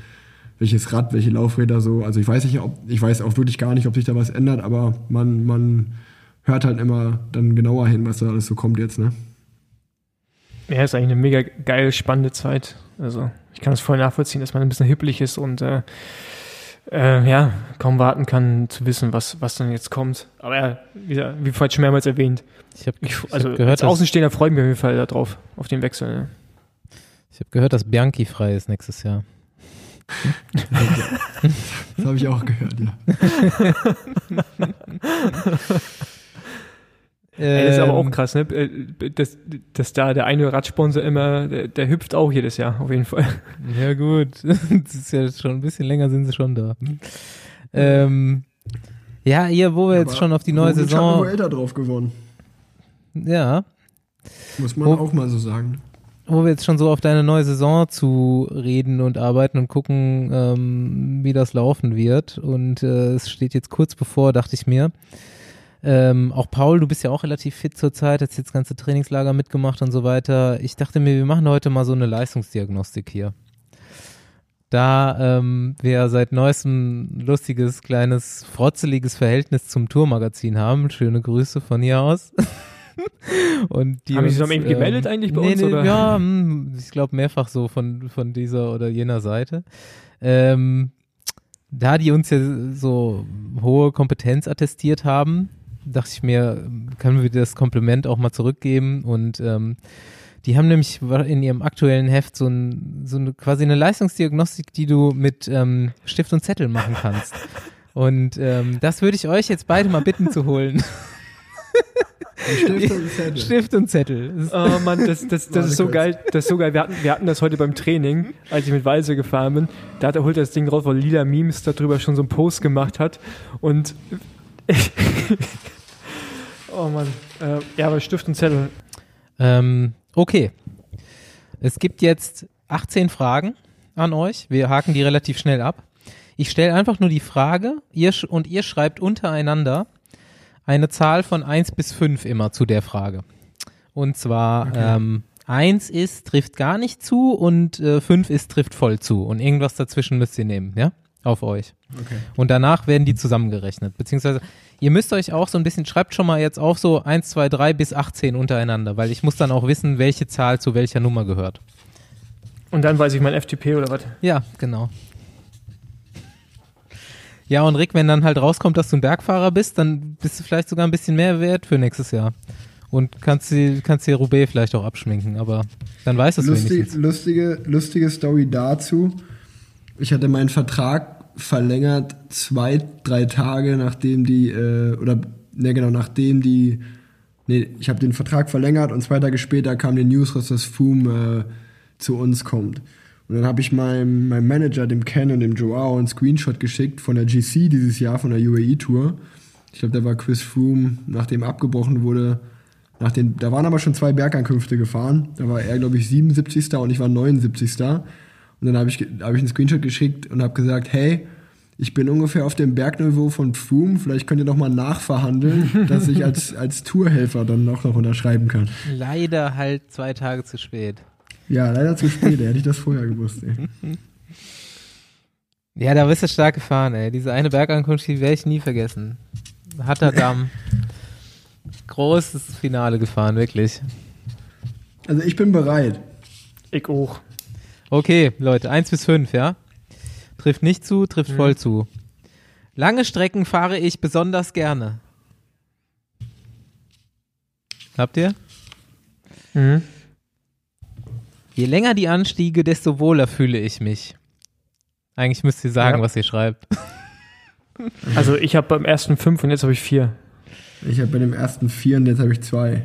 welches Rad, welche Laufräder so. Also ich weiß nicht, ob, ich weiß auch wirklich gar nicht, ob sich da was ändert, aber man, man hört halt immer dann genauer hin, was da alles so kommt jetzt, ne? Ja, ist eigentlich eine mega geile, spannende Zeit. Also, ich kann es voll nachvollziehen, dass man ein bisschen hippelig ist und äh, äh, ja, kaum warten kann zu wissen, was, was dann jetzt kommt. Aber ja, wie, wie vorhin schon mehrmals erwähnt, Ich habe also hab gehört, als dass, Außenstehender freue ich mich auf jeden Fall darauf, auf den Wechsel. Ne? ich hab gehört, dass Bianchi frei ist nächstes Jahr. Das habe ich auch gehört, ja. Ey, das ist aber auch Ähm, krass, ne? Äh, Dass, dass da der eine Radsponsor immer, der, der hüpft auch jedes Jahr, auf jeden Fall. Ja, gut. Das ist ja schon ein bisschen länger sind sie schon da. Ähm, ja, hier, wo wir jetzt Aber schon auf die neue Roglic hat Saison. eine Vuelta drauf gewonnen. Ja, Muss man Wo- auch mal so sagen. wo wir jetzt schon so auf deine neue Saison zu reden und arbeiten und gucken, ähm, wie das laufen wird. Und äh, es steht jetzt kurz bevor, dachte ich mir. Ähm, auch Paul, du bist ja auch relativ fit zurzeit, hast jetzt das ganze Trainingslager mitgemacht und so weiter. Ich dachte mir, wir machen heute mal so eine Leistungsdiagnostik hier. Da ähm, wir seit neuestem ein lustiges, kleines, frotzeliges Verhältnis zum Tourmagazin haben, schöne Grüße von hier aus. und die Haben die sich noch eben gemeldet eigentlich bei nee, uns, oder? Ja, hm, ich glaube mehrfach so von, von dieser oder jener Seite. Ähm, da die uns ja so hohe Kompetenz attestiert haben, dachte ich mir, können wir das Kompliment auch mal zurückgeben und ähm, die haben nämlich in ihrem aktuellen Heft so, ein, so eine, quasi eine Leistungsdiagnostik, die du mit ähm, Stift und Zettel machen kannst. Und ähm, das würde ich euch jetzt beide mal bitten zu holen. Stift und Zettel. Stift und Zettel. Oh Mann, das, das, das ist so geil. Das ist so geil. Wir hatten, wir hatten das heute beim Training, als ich mit Walse gefahren bin. Da hat er holt er das Ding raus, weil Lila Memes darüber schon so einen Post gemacht hat. Und oh Mann. Äh, ja, aber Stift und Zettel. Ähm, okay. Es gibt jetzt 18 Fragen an euch. Wir haken die relativ schnell ab. Ich stelle einfach nur die Frage ihr, und ihr schreibt untereinander eine Zahl von 1 bis 5 immer zu der Frage. Und zwar ähm, 1 ist, trifft gar nicht zu und äh, 5 ist, trifft voll zu. Und irgendwas dazwischen müsst ihr nehmen, ja? Auf euch. Okay. Und danach werden die zusammengerechnet. Beziehungsweise, ihr müsst euch auch so ein bisschen, schreibt schon mal jetzt auf so 1, 2, 3 bis 18 untereinander, weil ich muss dann auch wissen, welche Zahl zu welcher Nummer gehört. Und dann weiß ich mein FTP oder was. Ja, genau. Ja, und Rick, wenn dann halt rauskommt, dass du ein Bergfahrer bist, dann bist du vielleicht sogar ein bisschen mehr wert für nächstes Jahr. Und kannst dir, kannst dir Roubaix vielleicht auch abschminken, aber dann weißt du es Lustig, wenigstens. lustige, lustige Story dazu. Ich hatte meinen Vertrag verlängert zwei, drei Tage nachdem die, äh, oder ne genau, nachdem die, nee, ich habe den Vertrag verlängert und zwei Tage später kam die News dass Fum äh, zu uns kommt. Und dann habe ich meinem, meinem Manager, dem Ken und dem Joao, einen Screenshot geschickt von der GC dieses Jahr, von der UAE Tour. Ich glaube, da war Chris Froome, nachdem abgebrochen wurde, nach den, da waren aber schon zwei Bergankünfte gefahren. Da war er, glaube ich, 77. und ich war 79. Und dann habe ich, hab ich einen Screenshot geschickt und habe gesagt, hey, ich bin ungefähr auf dem Bergniveau von Froome. Vielleicht könnt ihr noch mal nachverhandeln, dass ich als, als Tourhelfer dann noch, noch unterschreiben kann. Leider halt zwei Tage zu spät. Ja, leider zu spät. Hätte ich das vorher gewusst. Ey. Ja, da bist du stark gefahren, ey. Diese eine Bergankunft, die werde ich nie vergessen. Hatterdam. Großes Finale gefahren, wirklich. Also ich bin bereit. Ich auch. Okay, Leute, 1 bis 5, ja? Trifft nicht zu, trifft voll zu. Lange Strecken fahre ich besonders gerne. Habt ihr? Mhm. Je länger die Anstiege, desto wohler fühle ich mich. Eigentlich müsst ihr sagen, Ja. was ihr schreibt. Also ich habe beim ersten fünf und jetzt habe ich vier. Ich habe bei dem ersten vier und jetzt habe ich zwei.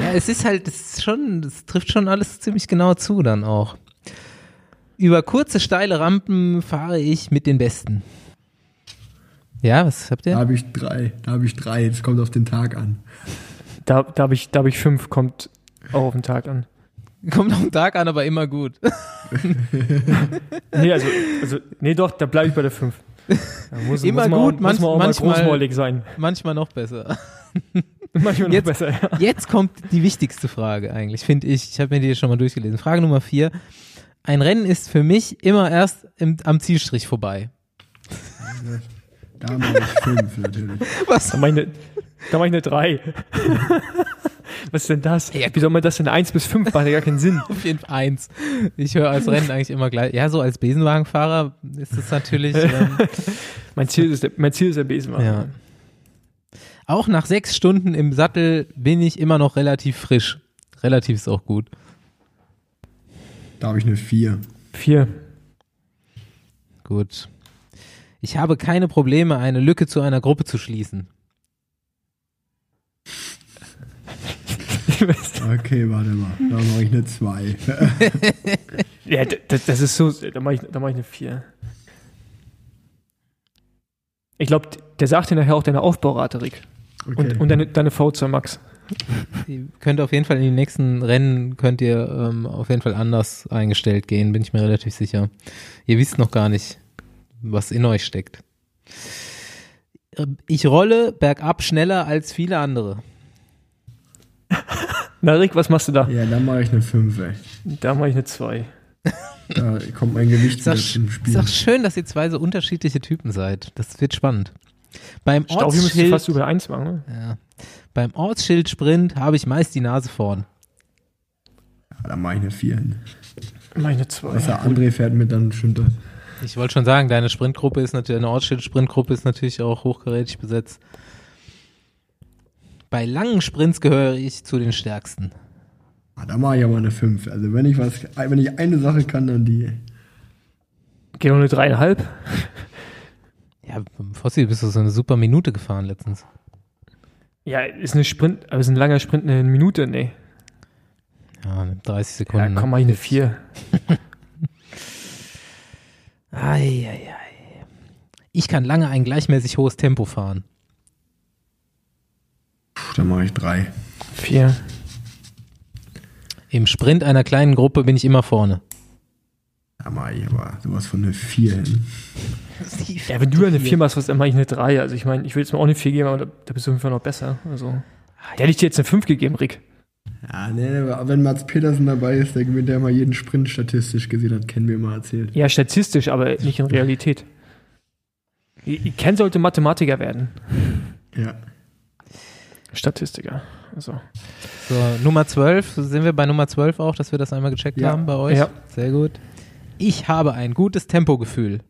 Ja, es ist halt, es ist schon, es trifft schon alles ziemlich genau zu dann auch. Über kurze, steile Rampen fahre ich mit den Besten. Ja, was habt Da ihr? habe ich drei. Da habe ich drei. Es kommt auf den Tag an. Da, da habe ich, da hab ich fünf, kommt auch auf den Tag an. Kommt auf den Tag an, aber immer gut. Nee, also, also nee doch, da bleibe ich bei der fünf. Da muss, Immer muss man, gut, muss manch- man auch manchmal- mal großmäulig sein. Manchmal noch besser. Manchmal noch Jetzt- besser, ja. Jetzt kommt die wichtigste Frage eigentlich, finde ich. Ich habe mir die schon mal durchgelesen. Frage Nummer vier. Ein Rennen ist für mich immer erst im, am Zielstrich vorbei. Da mache ich fünf natürlich. Was? Da mache ich eine, da mach ich eine drei. Was ist denn das? Ja, Wie soll man das denn eins bis fünf macht ja gar keinen Sinn. Auf jeden Fall eins. Ich höre als Rennen eigentlich immer gleich. Ja, so als Besenwagenfahrer ist es natürlich. Ähm, Mein Ziel ist der, mein Ziel ist der Besenwagen. ja. Auch nach sechs Stunden im Sattel bin ich immer noch relativ frisch. Relativ ist auch gut. Da habe ich eine vier. Vier. Gut. Ich habe keine Probleme, eine Lücke zu einer Gruppe zu schließen. Okay, warte mal. Da mache ich eine zwei. ja, d- d- das ist so, da mache ich, da mach ich eine vier. Ich glaube, der sagt dir nachher auch deine Aufbaurate, Rick. Okay. Und, und deine, deine V2 Max. Ihr könnt auf jeden Fall in die nächsten Rennen könnt ihr ähm, auf jeden Fall anders eingestellt gehen, bin ich mir relativ sicher. Ihr wisst noch gar nicht, was in euch steckt. Ich rolle bergab schneller als viele andere. Na, Rick, was machst du da? ja, dann mache ich eine fünf. Ey. Da mache ich eine zwei. Da kommt mein Gewicht doch, wieder zum ist Spiel. doch schön, dass ihr zwei so unterschiedliche Typen seid. Das wird spannend. Beim Staufi müsste Ortsschild, fast über eins machen, ne? ja, beim Ortsschild-Sprint habe ich meist die Nase vorn. Ja, da mache ich eine vier hin. Mach ich eine zwei. Außer André fährt mit, dann stimmt das. Ich wollte schon sagen, deine Sprintgruppe ist natürlich, eine Ortsschild-Sprintgruppe ist natürlich auch hochkarätig besetzt. Bei langen Sprints gehöre ich zu den stärksten. Ah, da mache ich aber eine fünf. Also wenn ich was, wenn ich eine Sache kann, dann die. Geht noch eine dreieinhalb? Ja, Fossi, bist du so eine super Minute gefahren letztens. Ja, ist eine Sprint, aber ist ein langer Sprint eine Minute? Nee. Ja, 30 Ja, Sekunden. komm, ne? mach ich eine vier. Ei, ei, ei. Ich kann lange ein gleichmäßig hohes Tempo fahren. Dann mache ich drei. Vier. Im Sprint einer kleinen Gruppe bin ich immer vorne. Da mach ich aber sowas von eine 4 hin. Ja, wenn du eine 4 machst, was dann mache ich eine 3. Also ich meine, ich will jetzt mal auch eine 4 geben, aber da, da bist du auf jeden Fall noch besser. Also, der hätte ich dir jetzt eine 5 gegeben, Rick. Ja, nee, aber wenn Mats Petersen dabei ist, der gewinnt ja immer jeden Sprint statistisch gesehen, hat Ken mir immer erzählt. Ja, statistisch, aber nicht in Realität. Ken sollte Mathematiker werden. Ja. Statistiker. Also. So, Nummer 12, sind wir bei Nummer 12 auch, dass wir das einmal gecheckt Ja. haben bei euch? Ja. Sehr gut. Ich habe ein gutes Tempogefühl.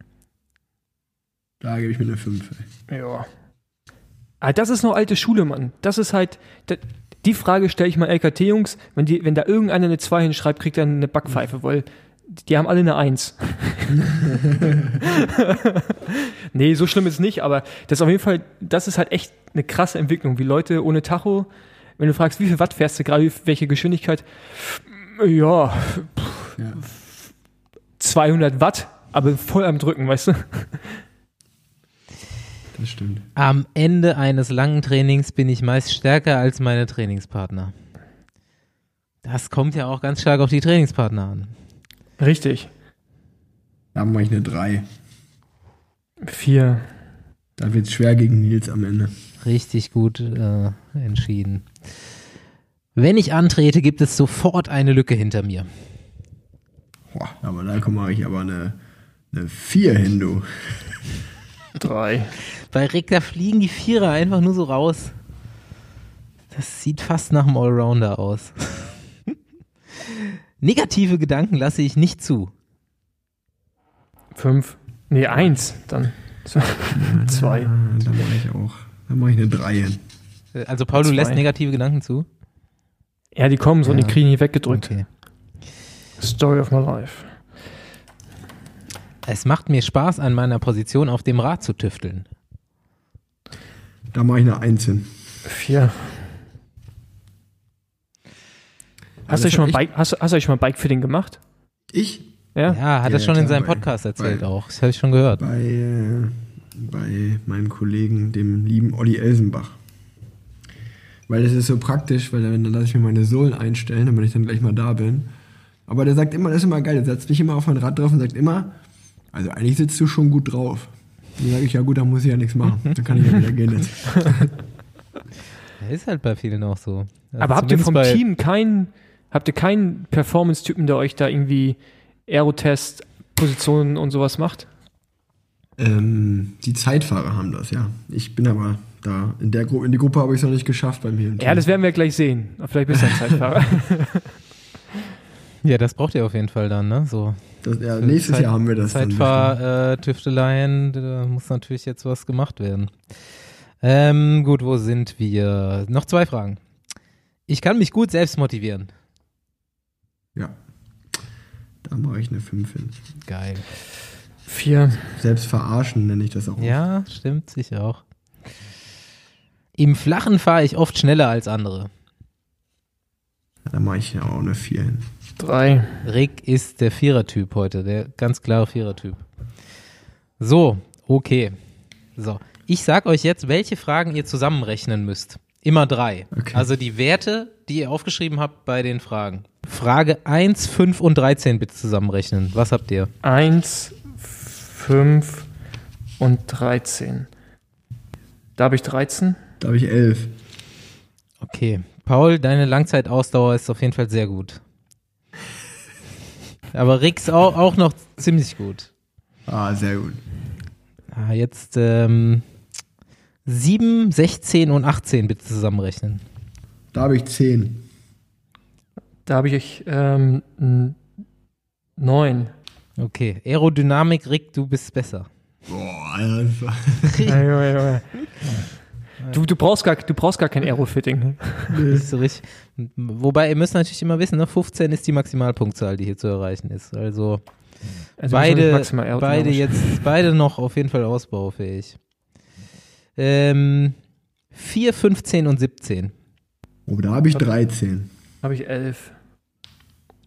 Da gebe ich mir eine 5. Ey. Ja. Ah, das ist noch alte Schule, Mann. Das ist halt. da- Die Frage stelle ich mal LKT-Jungs. Wenn, die- wenn da irgendeiner eine 2 hinschreibt, kriegt er eine Backpfeife, weil die haben alle eine 1. nee, so schlimm ist es nicht, aber das ist auf jeden Fall, das ist halt echt eine krasse Entwicklung, wie Leute ohne Tacho, wenn du fragst, wie viel Watt fährst du gerade, welche Geschwindigkeit, ja, Ja. 200 Watt, aber voll am Drücken, weißt du? Das stimmt. Am Ende eines langen Trainings bin ich meist stärker als meine Trainingspartner. Das kommt ja auch ganz stark auf die Trainingspartner an. Richtig. Da mache ich eine 3. Vier. Da wird es schwer gegen Nils am Ende. Richtig gut äh, entschieden. Wenn ich antrete, gibt es sofort eine Lücke hinter mir. Boah, aber da mache ich aber eine, eine 4 hin, du. Drei. Bei Rick, da fliegen die Vierer einfach nur so raus. Das sieht fast nach einem Allrounder aus. Negative Gedanken lasse ich nicht zu. Fünf. Nee, eins. Dann. So. Zwei. Ah, Da mache ich auch. Da mache ich eine 3 hin. Äh, Also Paul, du Zwei. lässt negative Gedanken zu? Ja, die kommen so und Ja. die kriegen nicht weggedrückt. Okay. Story of my life. Es macht mir Spaß, an meiner Position auf dem Rad zu tüfteln. Da mache ich eine 1 hin. Vier. Hast du, das schon mal Bike, hast, du- hast du schon mal Bikefitting gemacht? Ich Ja? Ja, hat er schon in seinem Podcast erzählt bei- auch. Das habe ich schon gehört. bei, äh, bei meinem Kollegen, dem lieben Olli Elsenbach. Weil das ist so praktisch, weil dann, dann lasse ich mir meine Sohlen einstellen, damit ich dann gleich mal da bin. Aber der sagt immer, das ist immer geil, der setzt mich immer auf mein Rad drauf und sagt immer, also eigentlich sitzt du schon gut drauf. Dann sage ich, ja gut, dann muss ich ja nichts machen. Dann kann ich ja wieder gehen jetzt. Ist halt bei vielen auch so. Also Aber habt ihr vom Team keinen, habt ihr keinen Performance-Typen, der euch da irgendwie Aerotest, Positionen und sowas macht? Ähm, die Zeitfahrer haben das, ja. Ich bin aber da, in der Gruppe, in die Gruppe habe ich es noch nicht geschafft bei mir. Ja, das werden wir gleich sehen. Vielleicht bist du ein Zeitfahrer. Ja, das braucht ihr auf jeden Fall dann, ne? So das, ja, nächstes Zeit- Jahr haben wir das. Zeitfahr-Tüfteleien, da muss natürlich jetzt was gemacht werden. Ähm, gut, wo sind wir? Noch zwei Fragen. Ich kann mich gut selbst motivieren. Ja. Da mache ich eine 5 hin. Geil. Vier. Selbst verarschen nenne ich das auch. Ja, stimmt, sicher auch. Im Flachen fahre ich oft schneller als andere. Da mache ich ja auch eine 4 hin. Drei. Rick ist der Vierertyp heute, der ganz klare Vierertyp. So, okay. So, ich sag euch jetzt, welche Fragen ihr zusammenrechnen müsst. Immer drei. Okay. Also die Werte, die ihr aufgeschrieben habt bei den Fragen. Frage 1, 5 und 13 bitte zusammenrechnen. Was habt ihr? Eins, fünf und 13. Da habe ich 13. Da habe ich 11. Okay. Paul, deine Langzeitausdauer ist auf jeden Fall sehr gut. Aber Ricks auch, auch noch ziemlich gut. Ah, sehr gut. Ah, jetzt ähm, 7, 16 und 18 bitte zusammenrechnen. Da habe ich 10. Da habe ich ähm, n- neun. Okay. Aerodynamik, Rick, du bist besser. Boah, Alter, Junge. Du, du, brauchst gar, du brauchst gar kein Aerofitting. ne? So richtig. Wobei, ihr müsst natürlich immer wissen, ne, 15 ist die Maximalpunktzahl, die hier zu erreichen ist. Also Also beide, beide jetzt, beide noch auf jeden Fall ausbaufähig. Ähm, 4, 15 und 17. Oh, da habe ich 13. Habe ich elf.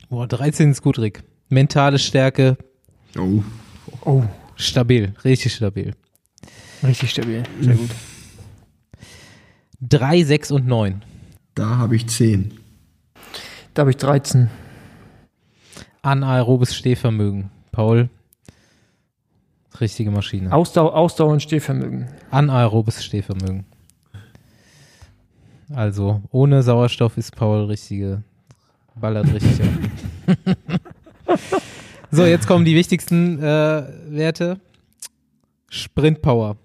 Boah, 13 ist gut, Rick. Mentale Stärke, Oh. Oh, stabil, richtig stabil. richtig stabil. Sehr gut. 3, 6 und 9. Da habe ich 10. Da habe ich 13. Anaerobes Stehvermögen. Paul, richtige Maschine. Ausdauer, Ausdauer und Stehvermögen. Anaerobes Stehvermögen. Also, ohne Sauerstoff ist Paul richtige, ballert richtig so, jetzt kommen die wichtigsten äh, Werte. Sprintpower.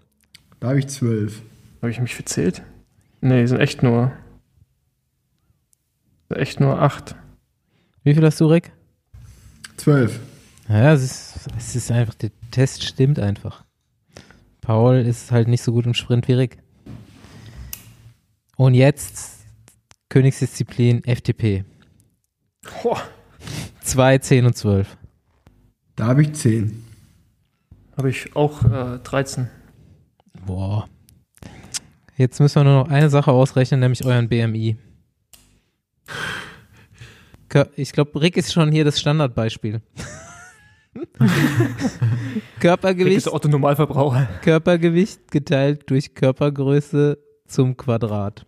Da habe ich zwölf. Habe ich mich verzählt? Nee, sind echt nur. Sind echt nur 8. Wie viel hast du, Rick? Zwölf. Naja, es ist, es ist einfach, der Test stimmt einfach. Paul ist halt nicht so gut im Sprint wie Rick. Und jetzt Königsdisziplin FTP. Boah. 2, 10 und 12. Da habe ich zehn. Habe ich auch äh, 13. Boah. Jetzt müssen wir nur noch eine Sache ausrechnen, nämlich euren BMI. Ich glaube, Rick ist schon hier das Standardbeispiel. Körpergewicht, ist der Otto Normalverbraucher. Körpergewicht geteilt durch Körpergröße zum Quadrat.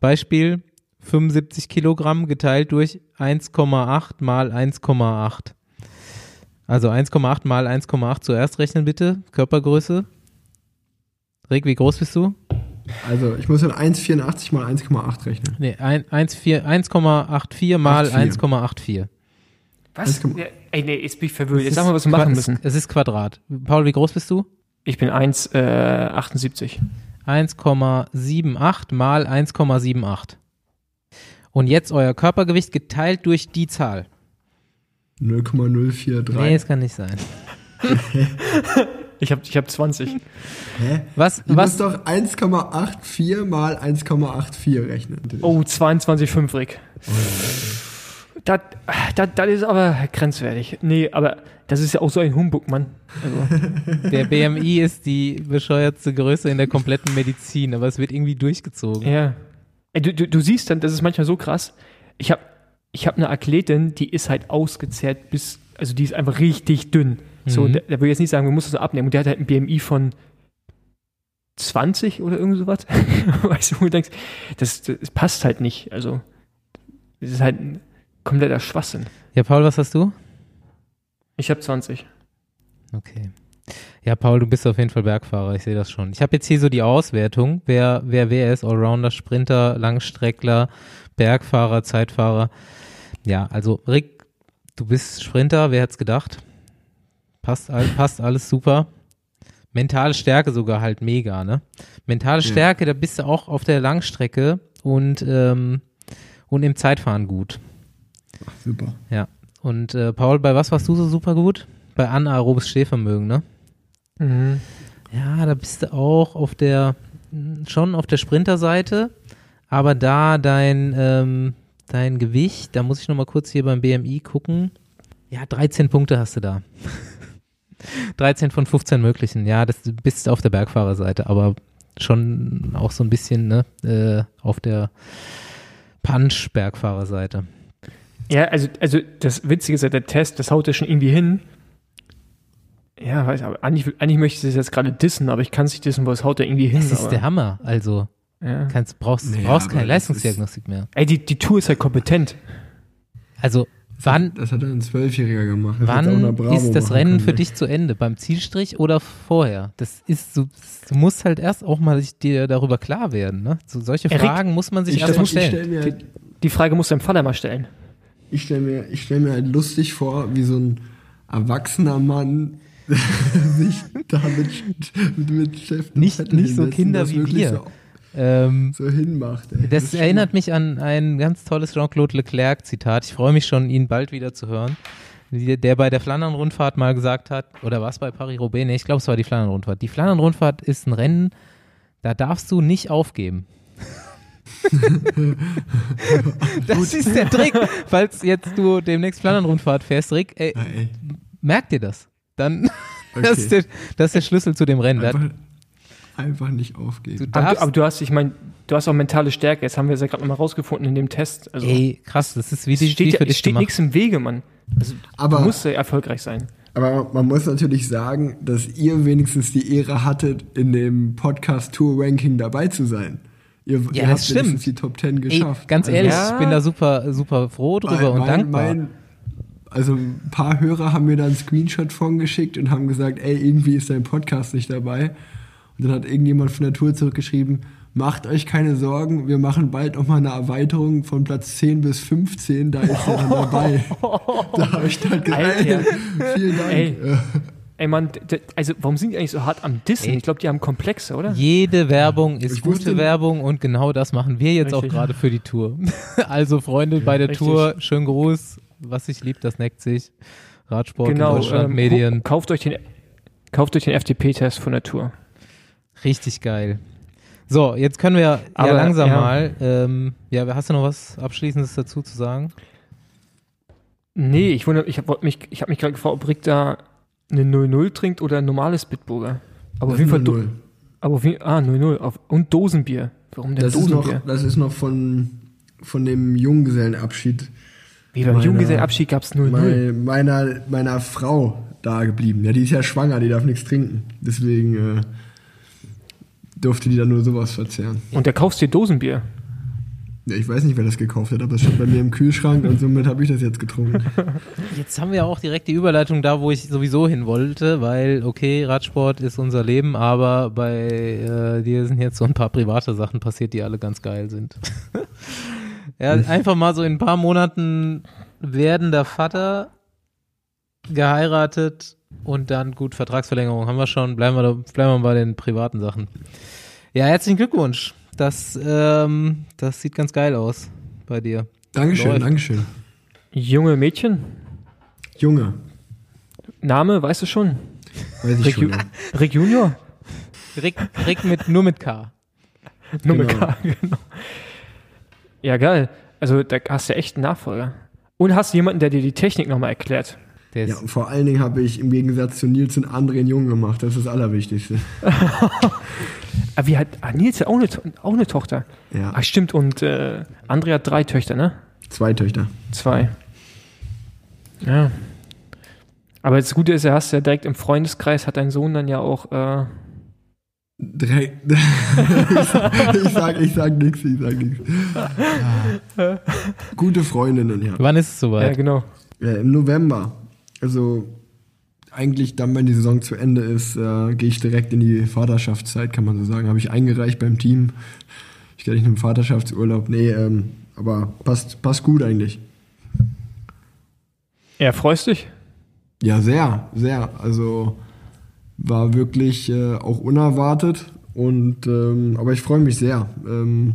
Beispiel 75 Kilogramm geteilt durch 1,8 mal 1,8. Also 1,8 mal 1,8 zuerst rechnen bitte. Körpergröße. Rick, wie groß bist du? Also ich muss dann 1,84 mal 1,8 rechnen. Nee, ein- 1,4 1,84 mal 84. 1,84. Was? 1,8. Ja, ey, nee, jetzt bin ich verwirrt. Es Jetzt ist sag mal, was wir machen müssen. Es ist Quadrat. Paul, wie groß bist du? Ich bin 1,78. 1,78 mal 1,78. Und jetzt euer Körpergewicht geteilt durch die Zahl. 0,043. Nee, es kann nicht sein. Ich habe ich hab 20. Hä? Was, Du was, musst doch 1,84 mal 1,84 rechnen. Oh, 22,5 Rick. Das, das, das ist aber grenzwertig. Nee, aber das ist ja auch so ein Humbug, Mann. Also, der BMI ist die bescheuertste Größe in der kompletten Medizin, aber es wird irgendwie durchgezogen. ja. Ey, du, du, du siehst dann, das ist manchmal so krass. Ich habe ich hab eine Athletin, die ist halt ausgezehrt bis, also die ist einfach richtig dünn. So, Mhm. da, da will ich jetzt nicht sagen, wir müssen so abnehmen. Und der hat halt ein BMI von 20 oder irgend sowas. weißt du, wo du denkst, das, das passt halt nicht. Also, das ist halt ein kompletter Schwachsinn. Ja, Paul, was hast du? Ich habe 20. Okay. Ja, Paul, du bist auf jeden Fall Bergfahrer, ich sehe das schon. Ich habe jetzt hier so die Auswertung, wer, wer wer ist, Allrounder, Sprinter, Langstreckler, Bergfahrer, Zeitfahrer. Ja, also Rick, du bist Sprinter, wer hätte es gedacht? Passt, all, passt alles super. Mentale Stärke sogar halt mega, ne? Mentale Ja. Stärke, da bist du auch auf der Langstrecke und, ähm, und im Zeitfahren gut. Ach, super. Ja. Und äh, Paul, bei was warst du so super gut? Bei anaerobes Stehvermögen, ne? Mhm. Ja, da bist du auch auf der, schon auf der Sprinterseite, aber da dein, ähm, dein Gewicht, da muss ich nochmal kurz hier beim BMI gucken. Ja, 13 Punkte hast du da. 13 von 15 möglichen. Ja, das du bist auf der Bergfahrerseite, aber schon auch so ein bisschen ne, äh, auf der Punch-Bergfahrerseite. Ja, also, also das Witzige ist ja, der Test, das haut ja schon irgendwie hin. Ja, weiß aber eigentlich, eigentlich möchte ich das jetzt gerade dissen, aber ich kann es nicht dissen, weil es haut ja irgendwie hin. Das ist aber, der Hammer. Also, ja. kannst, brauchst, Naja, brauchst keine Leistungsdiagnostik mehr. Ey, die, die Tour ist halt kompetent. Also, wann, Das hat ein Zwölfjähriger gemacht. Das Wann ist das Rennen können, für dich zu Ende? Beim Zielstrich oder vorher? Das ist so, du musst halt erst auch mal sich dir darüber klar werden. Ne? So, solche Fragen muss man sich Ich, erst stell, mal stellen. stelle mir, halt- Die Frage muss dein Vater mal stellen. Ich stell mir, ich stell mir halt lustig vor, wie so ein erwachsener Mann sich damit mit, mit Chef Nicht- nicht so Kinder wie wir. So, Ähm, so hinmacht. Ey. das ist erinnert mich an ein ganz tolles Jean-Claude Leclerc-Zitat. Ich freue mich schon, ihn bald wieder zu hören. Der bei der Flandern-Rundfahrt mal gesagt hat, oder was bei Paris-Roubaix? Nee, ich glaube, es war die Flandern-Rundfahrt. Die Flandern-Rundfahrt ist ein Rennen, da darfst du nicht aufgeben. das ist der Trick. Falls jetzt du demnächst Flandern-Rundfahrt fährst, Rick, ey, Ja, ey. merk dir das. Dann, Okay. das, ist der, das ist der Schlüssel zu dem Rennen. Einfach, einfach nicht aufgeben. Du Aber, du- aber du hast, ich meine, du hast auch mentale Stärke. Jetzt haben wir es ja gerade nochmal rausgefunden in dem Test. Also, ey, krass, das ist wie, es die, steht, für es dich steht gemacht. nichts im Wege, Mann. Also, Aber- du musst ja erfolgreich sein. Aber man muss natürlich sagen, dass ihr wenigstens die Ehre hattet, in dem Podcast Tour Ranking dabei zu sein. Ihr, Ja, ihr das habt stimmt. die Top 10 Ey, geschafft. ganz Also, ehrlich, Ja. ich bin da super, super froh drüber und dankbar. Mein, also ein paar Hörer haben mir da einen Screenshot von geschickt und haben gesagt, ey, irgendwie ist dein Podcast nicht dabei. Und dann hat irgendjemand von der Tour zurückgeschrieben, macht euch keine Sorgen, wir machen bald noch mal eine Erweiterung von Platz 10 bis 15, da ist er dann dabei. da habe ich dann gesagt, ey, vielen Dank. Ey. Ey Mann, also warum sind die eigentlich so hart am Dissen? Ich glaube, die haben Komplexe, oder? Jede Werbung ist gute Werbung und genau das machen wir jetzt auch Richtig. gerade für die Tour. also Freunde bei der Richtig. Tour, schönen Gruß. Was sich liebt, das neckt sich. Radsport in genau. Deutschland, ähm, Medien. Kauft euch den, kauft euch den FDP-Test von der Tour. Richtig geil. So, jetzt können wir ja Aber, langsam ja. mal. Ähm, ja, hast du noch was Abschließendes dazu zu sagen? Nee, ich wundere, ich habe mich, ich habe mich gerade gefragt, ob Rick da eine 0-0 trinkt oder ein normales Bitburger. Aber auf jeden Fall, Do- null. aber auf jeden, ah 0-0 auf, und Dosenbier. Warum denn das, ist noch, Dosenbier? das ist noch von, von dem Junggesellenabschied Wie beim meiner- Junggesellenabschied gab's 0-0. mei- meiner, meiner Frau da geblieben. Ja, die ist ja schwanger, die darf nichts trinken. Deswegen äh, durfte die dann nur sowas verzehren. Und da kaufst du dir Dosenbier. Ja, ich weiß nicht, wer das gekauft hat, aber es stand bei mir im Kühlschrank und somit habe ich das jetzt getrunken. Jetzt haben wir auch direkt die Überleitung da, wo ich sowieso hin wollte, weil, okay, Radsport ist unser Leben, aber bei äh, dir sind jetzt so ein paar private Sachen passiert, die alle ganz geil sind. ja, einfach mal so in ein paar Monaten werdender Vater geheiratet und dann gut, Vertragsverlängerung haben wir schon, bleiben wir, bleiben wir bei den privaten Sachen. Ja, herzlichen Glückwunsch. Das, ähm, das sieht ganz geil aus bei dir. Dankeschön, Läuft. Dankeschön. Junge Mädchen. Junge, Name, weißt du schon? weiß ich Rick, schon. Ju- Ja. Rick Junior? Rick, Rick mit, nur mit K. Nur mit Genau. K, genau. Ja, geil. Also da hast du echt einen Nachfolger. Und hast jemanden, der dir die Technik nochmal erklärt. Der Ja, ist, und vor allen Dingen habe ich im Gegensatz zu Nils einen anderen Jungen gemacht. Das ist das Allerwichtigste. Ah, wie hat, ah, Nils hat auch eine, auch eine Tochter. Ja, Ah, stimmt. Und äh, Andrea hat drei Töchter, ne? zwei Töchter. Zwei. Ja. Aber das Gute ist, er hast ja direkt im Freundeskreis, hat dein Sohn dann ja auch, äh, Direkt. ich, sag, ich sag, ich sag nichts, ich sag nichts. Gute Freundinnen, ja. wann ist es ja, soweit? genau. ja. Im November. Also eigentlich dann, wenn die Saison zu Ende ist, äh, gehe ich direkt in die Vaterschaftszeit, kann man so sagen. Habe ich eingereicht beim Team. Ich gehe nicht in den Vaterschaftsurlaub. Nee, ähm, aber passt, passt gut eigentlich. Ja, freust dich? Ja, sehr, sehr. Also war wirklich äh, auch unerwartet und ähm, aber ich freue mich sehr. Ähm,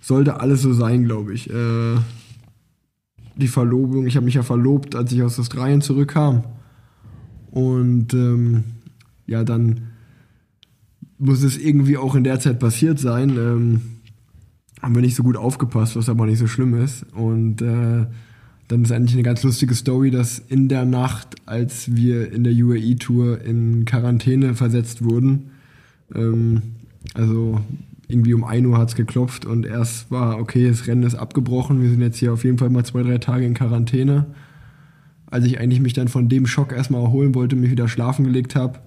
sollte alles so sein, glaube ich. Äh, die Verlobung, ich habe mich ja verlobt, als ich aus Australien zurückkam. Und ähm, ja, dann muss es irgendwie auch in der Zeit passiert sein. Ähm, haben wir nicht so gut aufgepasst, was aber nicht so schlimm ist. Und äh, dann ist eigentlich eine ganz lustige Story, dass in der Nacht, als wir in der UAE-Tour in Quarantäne versetzt wurden, ähm, also irgendwie um 1 Uhr hat's geklopft und erst war, okay, das Rennen ist abgebrochen, wir sind jetzt hier auf jeden Fall mal zwei, drei Tage in Quarantäne. Als ich eigentlich mich dann von dem Schock erstmal erholen wollte, mich wieder schlafen gelegt habe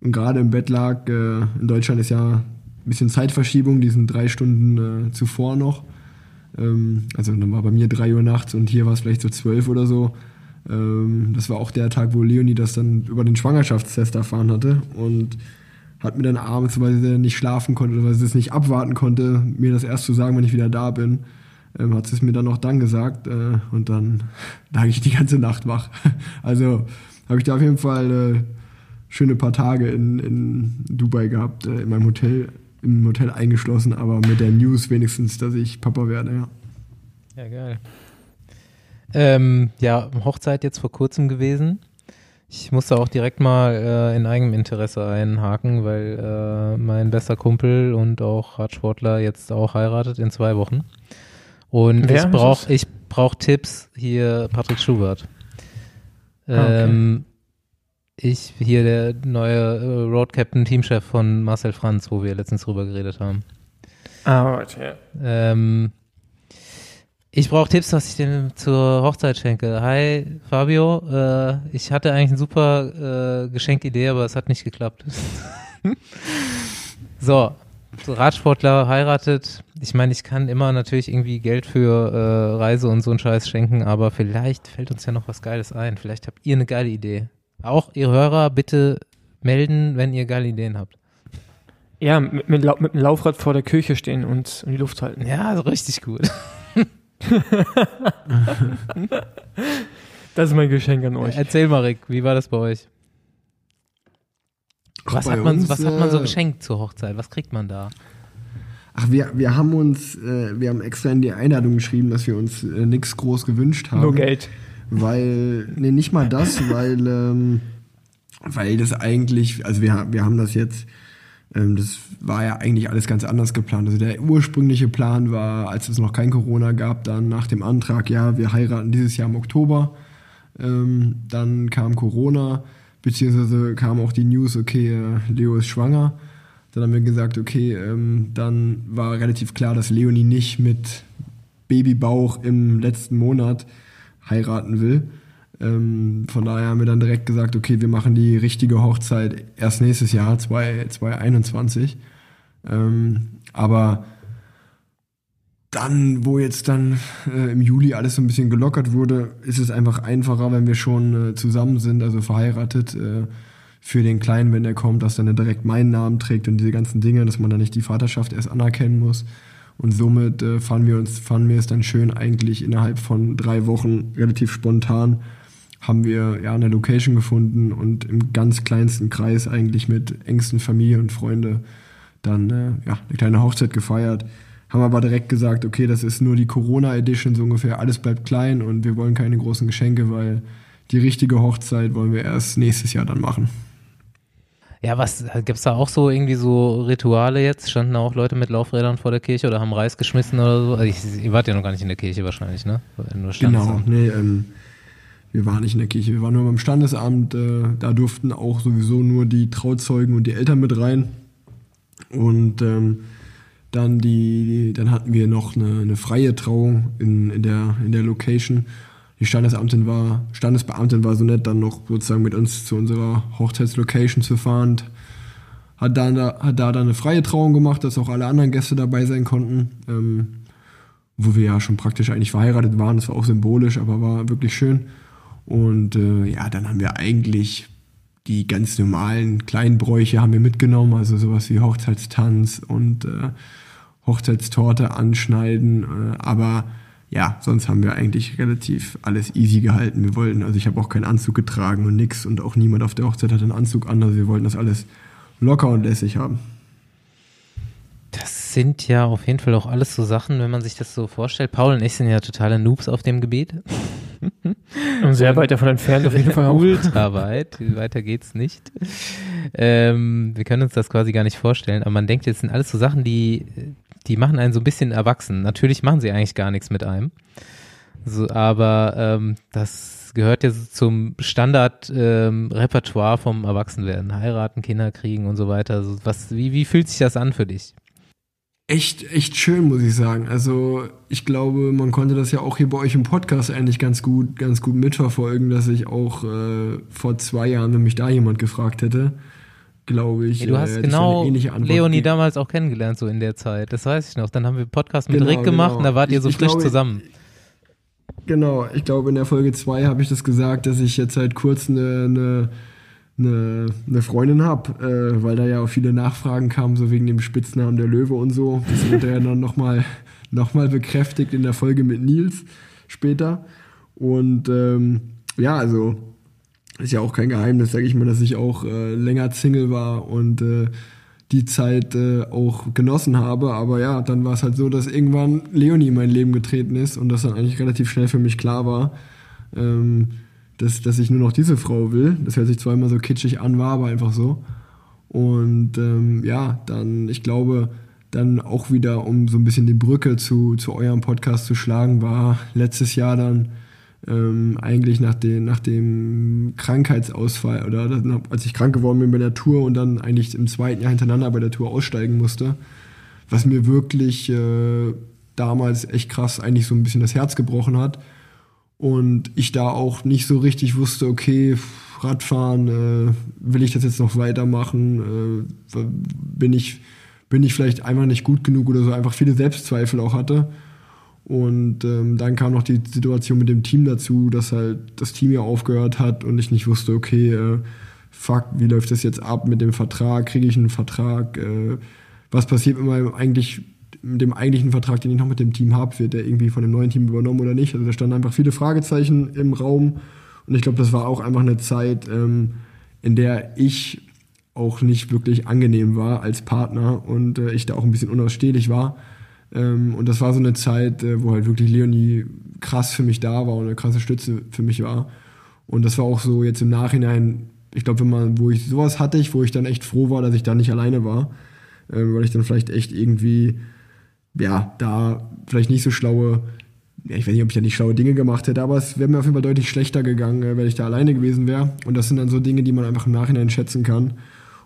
und gerade im Bett lag, äh, in Deutschland ist ja ein bisschen Zeitverschiebung, die sind drei Stunden äh, zuvor noch. Ähm, also dann war bei mir drei Uhr nachts und hier war es vielleicht so zwölf oder so. Ähm, das war auch der Tag, wo Leonie das dann über den Schwangerschaftstest erfahren hatte und hat mir dann abends, weil sie nicht schlafen konnte oder weil sie es nicht abwarten konnte, mir das erst zu sagen, wenn ich wieder da bin, ähm, hat sie es mir dann auch dann gesagt äh, und dann lag ich die ganze Nacht wach. Also habe ich da auf jeden Fall äh, schöne paar Tage in, in Dubai gehabt, äh, in meinem Hotel, im Hotel eingeschlossen, aber mit der News wenigstens, dass ich Papa werde, ja. Ja, geil. Ähm, ja, Hochzeit jetzt vor kurzem gewesen. Ich musste auch direkt mal äh, in eigenem Interesse einhaken, weil äh, mein bester Kumpel und auch Radsportler jetzt auch heiratet in zwei Wochen. Und Wer ich brauche ich brauch Tipps hier, Patrick Schubert. Ah, okay. Ähm, ich hier der neue äh, Road Captain Teamchef von Marcel Franz, wo wir letztens drüber geredet haben. Ah, warte, ja. Ähm, ich brauche Tipps, was ich denn zur Hochzeit schenke. Hi, Fabio. Äh, ich hatte eigentlich eine super äh, Geschenkidee, aber es hat nicht geklappt. so, Radsportler heiratet. Ich meine, ich kann immer natürlich irgendwie Geld für äh, Reise und so einen Scheiß schenken, aber vielleicht fällt uns ja noch was Geiles ein. Vielleicht habt ihr eine geile Idee. Auch ihr Hörer bitte melden, wenn ihr geile Ideen habt. Ja, mit, mit, mit dem Laufrad vor der Kirche stehen und in die Luft halten. Ja, richtig gut. das ist mein Geschenk an euch. Erzähl mal, Rick, wie war das bei euch? Was, Bei hat man, uns, was hat man so äh, geschenkt zur Hochzeit? Was kriegt man da? Ach, wir, wir haben uns, äh, wir haben extra in die Einladung geschrieben, dass wir uns äh, nichts groß gewünscht haben. Nur Geld. Weil, nee, nicht mal das, weil, ähm, weil das eigentlich, also wir, wir haben das jetzt, das war ja eigentlich alles ganz anders geplant. Also der ursprüngliche Plan war, als es noch kein Corona gab, dann nach dem Antrag, ja, wir heiraten dieses Jahr im Oktober. Ähm, dann kam Corona, beziehungsweise kam auch die News, okay, äh, Leo ist schwanger. Dann haben wir gesagt, okay, ähm, dann war relativ klar, dass Leonie nicht mit Babybauch im letzten Monat heiraten will. Ähm, von daher haben wir dann direkt gesagt, okay, wir machen die richtige Hochzeit erst nächstes Jahr, 2021. Ähm, aber dann, wo jetzt dann äh, im Juli alles so ein bisschen gelockert wurde, ist es einfach einfacher, wenn wir schon äh, zusammen sind, also verheiratet, äh, für den Kleinen, wenn der kommt, dass dann er direkt meinen Namen trägt und diese ganzen Dinge, dass man dann nicht die Vaterschaft erst anerkennen muss. Und somit äh, fanden wir uns, fanden wir es dann schön, eigentlich innerhalb von drei Wochen relativ spontan haben wir ja eine Location gefunden und im ganz kleinsten Kreis eigentlich mit engsten Familie und Freunde dann äh, ja eine kleine Hochzeit gefeiert. Haben aber direkt gesagt, okay, das ist nur die Corona Edition so ungefähr, alles bleibt klein und wir wollen keine großen Geschenke, weil die richtige Hochzeit wollen wir erst nächstes Jahr dann machen. Ja, was gibt's da auch so irgendwie so Rituale jetzt? Standen da auch Leute mit Laufrädern vor der Kirche oder haben Reis geschmissen oder so? Also ich, ihr wart ja noch gar nicht in der Kirche wahrscheinlich, ne? Nur Genau, nee, ähm, wir waren nicht in der Kirche, wir waren nur beim Standesamt, äh, da durften auch sowieso nur die Trauzeugen und die Eltern mit rein. Und ähm, dann die, dann hatten wir noch eine, eine freie Trauung in, in, der, in der Location. Die Standesamtin war, Standesbeamtin war so nett, dann noch sozusagen mit uns zu unserer Hochzeitslocation zu fahren. Hat da, hat da dann eine freie Trauung gemacht, dass auch alle anderen Gäste dabei sein konnten. Ähm, wo wir ja schon praktisch eigentlich verheiratet waren. Das war auch symbolisch, aber war wirklich schön. Und äh, ja, dann haben wir eigentlich die ganz normalen kleinen Bräuche haben wir mitgenommen, also sowas wie Hochzeitstanz und äh, Hochzeitstorte anschneiden. Äh, aber ja, sonst haben wir eigentlich relativ alles easy gehalten. Wir wollten, also ich habe auch keinen Anzug getragen und nix und auch niemand auf der Hochzeit hat einen Anzug an. Also wir wollten das alles locker und lässig haben. Das sind ja auf jeden Fall auch alles so Sachen, wenn man sich das so vorstellt. Paul und ich sind ja totale Noobs auf dem Gebiet. Und sehr weit davon entfernt auf jeden Fall auch. Ultra weit. Weiter geht's nicht. Ähm, wir können uns das quasi gar nicht vorstellen, aber man denkt, jetzt sind alles so Sachen, die, die machen einen so ein bisschen erwachsen. Natürlich machen sie eigentlich gar nichts mit einem. So, aber ähm, das gehört ja so zum Standard-Repertoire vom Erwachsenwerden. Heiraten, Kinder kriegen und so weiter. Also was, wie, wie fühlt sich das an für dich? Echt, echt schön, muss ich sagen. Also ich glaube, man konnte das ja auch hier bei euch im Podcast eigentlich ganz gut, ganz gut mitverfolgen, dass ich auch äh, vor zwei Jahren, wenn mich da jemand gefragt hätte, glaube ich, Ja, du äh, hast ich genau Leonie damals auch kennengelernt, so in der Zeit. Das weiß ich noch. Dann haben wir Podcast mit Genau, Rick gemacht genau. und da wart ihr so ich frisch glaube, zusammen. Genau, ich glaube in der Folge 2 habe ich das gesagt, dass ich jetzt seit kurz eine, eine, eine, eine Freundin habe, äh, weil da ja auch viele Nachfragen kamen, so wegen dem Spitznamen der Löwe und so. Das wurde ja dann nochmal noch mal bekräftigt in der Folge mit Nils später. Und ähm, ja, also ist ja auch kein Geheimnis, sage ich mal, dass ich auch äh, länger Single war und äh, die Zeit äh, auch genossen habe. Aber ja, dann war es halt so, dass irgendwann Leonie in mein Leben getreten ist und das dann eigentlich relativ schnell für mich klar war, ähm, dass, dass ich nur noch diese Frau will. Das hört sich zwar immer so kitschig an, war aber einfach so. Und ähm, ja, dann, ich glaube, dann auch wieder, um so ein bisschen die Brücke zu, zu eurem Podcast zu schlagen, war letztes Jahr dann ähm, eigentlich nach, den, nach dem Krankheitsausfall oder als ich krank geworden bin bei der Tour und dann eigentlich im zweiten Jahr hintereinander bei der Tour aussteigen musste, was mir wirklich äh, damals echt krass eigentlich so ein bisschen das Herz gebrochen hat. Und ich da auch nicht so richtig wusste, okay, Radfahren, äh, will ich das jetzt noch weitermachen? Äh, bin ich bin ich vielleicht einfach nicht gut genug oder so, einfach viele Selbstzweifel auch hatte. Und ähm, dann kam noch die Situation mit dem Team dazu, dass halt das Team ja aufgehört hat und ich nicht wusste, okay, äh, fuck, wie läuft das jetzt ab mit dem Vertrag? Kriege ich einen Vertrag? Äh, was passiert mit meinem eigentlich dem eigentlichen Vertrag, den ich noch mit dem Team habe, wird der irgendwie von dem neuen Team übernommen oder nicht? Also da standen einfach viele Fragezeichen im Raum und ich glaube, das war auch einfach eine Zeit, ähm, in der ich auch nicht wirklich angenehm war als Partner und äh, ich da auch ein bisschen unausstehlich war. Ähm, und das war so eine Zeit, äh, wo halt wirklich Leonie krass für mich da war und eine krasse Stütze für mich war. Und das war auch so jetzt im Nachhinein, ich glaube, wenn man, wo ich sowas hatte wo ich dann echt froh war, dass ich da nicht alleine war, äh, weil ich dann vielleicht echt irgendwie, ja, da vielleicht nicht so schlaue, ja, ich weiß nicht, ob ich da nicht schlaue Dinge gemacht hätte, aber es wäre mir auf jeden Fall deutlich schlechter gegangen, äh, wenn ich da alleine gewesen wäre. Und das sind dann so Dinge, die man einfach im Nachhinein schätzen kann.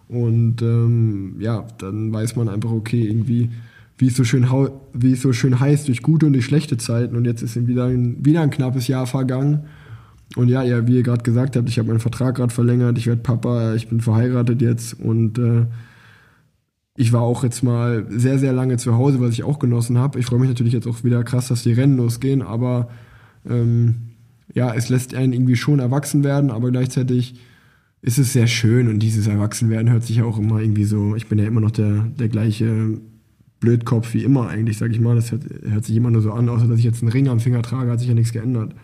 Und ähm, ja, dann weiß man einfach, okay, irgendwie, wie es so schön, wie es so schön heißt, durch gute und durch schlechte Zeiten. Und jetzt ist wieder ein, wieder ein knappes Jahr vergangen. Und ja, ja, wie ihr gerade gesagt habt, ich habe meinen Vertrag gerade verlängert, ich werde Papa, ich bin verheiratet jetzt und äh, ich war auch jetzt mal sehr, sehr lange zu Hause, was ich auch genossen habe. Ich freue mich natürlich jetzt auch wieder krass, dass die Rennen losgehen, aber ähm, ja, es lässt einen irgendwie schon erwachsen werden, aber gleichzeitig ist es sehr schön und dieses Erwachsenwerden hört sich ja auch immer irgendwie so, ich bin ja immer noch der, der gleiche Blödkopf wie immer eigentlich, sag ich mal. Das hört, hört sich immer nur so an, außer dass ich jetzt einen Ring am Finger trage, hat sich ja nichts geändert.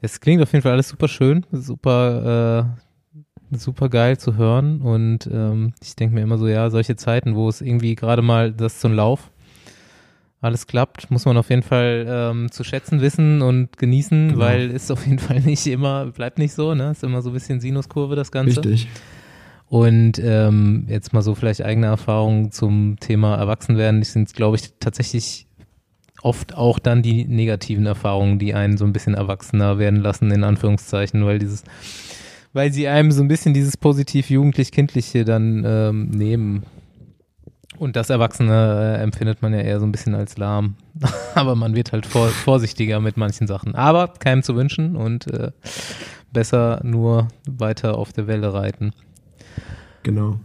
Es klingt auf jeden Fall alles super schön, super, äh, super geil zu hören und ähm, ich denke mir immer so, ja, solche Zeiten, wo es irgendwie gerade mal das zum Lauf alles klappt, muss man auf jeden Fall ähm, zu schätzen wissen und genießen, genau. weil ist auf jeden Fall nicht immer, bleibt nicht so, ne? Ist immer so ein bisschen Sinuskurve das Ganze. Richtig. Und ähm, jetzt mal so vielleicht eigene Erfahrungen zum Thema Erwachsenwerden. Ich sind, glaube ich, tatsächlich oft auch dann die negativen Erfahrungen, die einen so ein bisschen erwachsener werden lassen, in Anführungszeichen, weil dieses, weil sie einem so ein bisschen dieses positiv jugendlich-kindliche dann ähm, nehmen. Und das Erwachsene äh, empfindet man ja eher so ein bisschen als lahm. Aber man wird halt vor, vorsichtiger mit manchen Sachen. Aber keinem zu wünschen und äh, besser nur weiter auf der Welle reiten. Genau.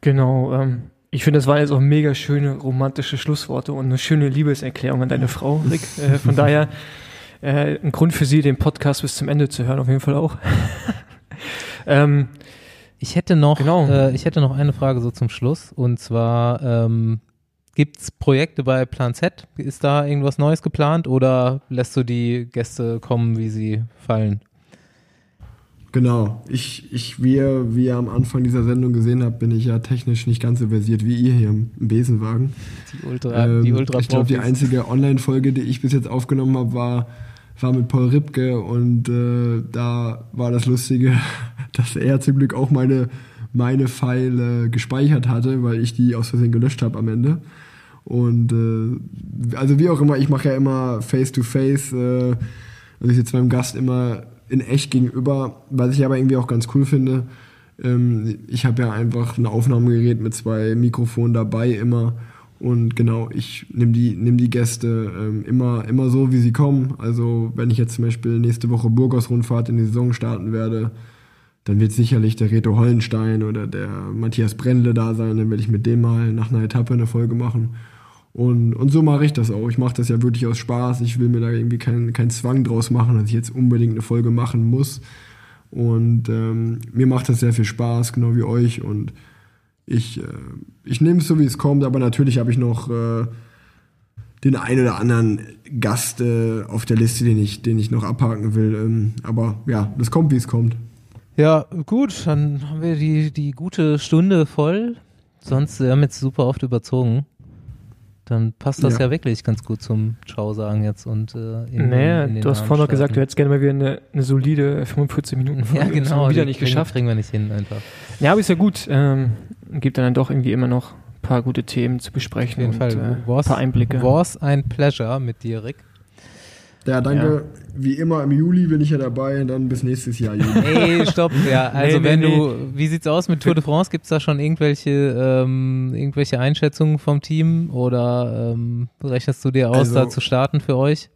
Genau. Ähm, ich finde, das waren jetzt auch mega schöne romantische Schlussworte und eine schöne Liebeserklärung an deine Frau, Rick. Äh, von daher äh, ein Grund für sie, den Podcast bis zum Ende zu hören, auf jeden Fall auch. ähm, ich hätte noch, genau. äh, ich hätte noch eine Frage so zum Schluss und zwar ähm, gibt es Projekte bei Plan Z? Ist da irgendwas Neues geplant oder lässt du die Gäste kommen, wie sie fallen? Genau. Ich, ich wie, ihr, wie ihr am Anfang dieser Sendung gesehen habt, bin ich ja technisch nicht ganz so versiert wie ihr hier im Besenwagen. Die Ultra, ähm, die Ultra Ich glaube, die einzige Online-Folge, die ich bis jetzt aufgenommen habe, war war mit Paul Ripke und äh, da war das Lustige, dass er zum Glück auch meine, meine Pfeile gespeichert hatte, weil ich die aus Versehen gelöscht habe am Ende. Und äh, also wie auch immer, ich mache ja immer Face-to-Face, -face, äh, also ich sitze meinem Gast immer in echt gegenüber, was ich aber irgendwie auch ganz cool finde. Ähm, ich habe ja einfach ein Aufnahmegerät mit zwei Mikrofonen dabei immer und genau, ich nehme die, nehm die Gäste ähm, immer, immer so, wie sie kommen. Also wenn ich jetzt zum Beispiel nächste Woche Burgos-Rundfahrt in die Saison starten werde, dann wird sicherlich der Reto Hollenstein oder der Matthias Brendle da sein. Dann werde ich mit dem mal nach einer Etappe eine Folge machen. Und, und so mache ich das auch. Ich mache das ja wirklich aus Spaß. Ich will mir da irgendwie keinen kein Zwang draus machen, dass ich jetzt unbedingt eine Folge machen muss. Und ähm, mir macht das sehr viel Spaß, genau wie euch. Und ich, äh, ich nehme es so, wie es kommt, aber natürlich habe ich noch äh, den einen oder anderen Gast äh, auf der Liste, den ich, den ich noch abhaken will. Ähm, aber ja, das kommt, wie es kommt. Ja, gut, dann haben wir die, die gute Stunde voll. Sonst, wir haben jetzt super oft überzogen dann passt das ja. ja, wirklich ganz gut zum Ciao sagen jetzt und äh, in, naja, in du hast vorhin noch gesagt, du hättest gerne mal wieder eine, eine solide 45 Minuten Folge. Ja, genau. wieder nicht kriegen, geschafft. Kriegen wir nicht hin einfach. Ja, aber ist ja gut. Ähm, gibt dann, dann doch irgendwie immer noch ein paar gute Themen zu besprechen Auf jeden und Fall. Äh, ein paar Einblicke. War's ein Pleasure mit dir, Rick. Ja, danke. Ja. Wie immer im Juli bin ich ja dabei, dann bis nächstes Jahr Juli. Ey, stopp. Ja, also nee, wenn nee, du, wie sieht's aus mit Tour de France? Gibt's da schon irgendwelche, ähm, irgendwelche Einschätzungen vom Team oder ähm, rechnest du dir aus, also, da zu starten für euch?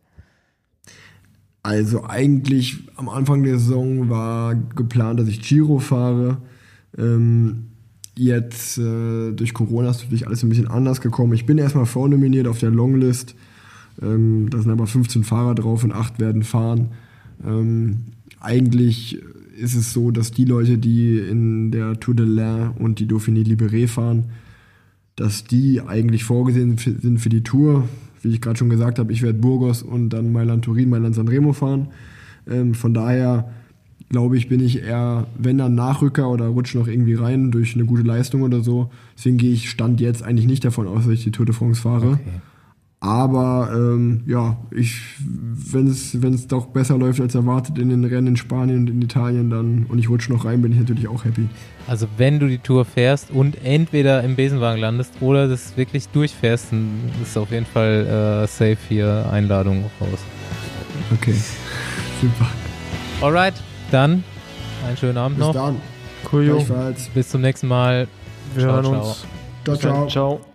Also eigentlich am Anfang der Saison war geplant, dass ich Giro fahre. Ähm, Jetzt äh, durch Corona ist natürlich alles ein bisschen anders gekommen. Ich bin erstmal vornominiert auf der Longlist. Ähm, da sind aber 15 Fahrer drauf und 8 werden fahren. Ähm, eigentlich ist es so, dass die Leute, die in der Tour de l'Ain und die Dauphiné Libéré fahren, dass die eigentlich vorgesehen sind für die Tour. Wie ich gerade schon gesagt habe, ich werde Burgos und dann Mailand Turin, Mailand Sanremo fahren. Ähm, von daher glaube ich, bin ich eher, wenn dann Nachrücker oder rutsche noch irgendwie rein durch eine gute Leistung oder so. Deswegen gehe ich Stand jetzt eigentlich nicht davon aus, dass ich die Tour de France fahre. Okay. Aber ähm, ja, ich, wenn es wenn es doch besser läuft als erwartet in den Rennen in Spanien und in Italien, dann und ich rutsche noch rein, bin ich natürlich auch happy. Also wenn du die Tour fährst und entweder im Besenwagen landest oder das wirklich durchfährst, dann ist auf jeden Fall äh, safe hier Einladung raus. Okay, super. Alright, dann einen schönen Abend Bis noch. Bis dann. Cool, Bis zum nächsten Mal. Wir ciao, hören ciao. uns. Ciao, ciao. ciao.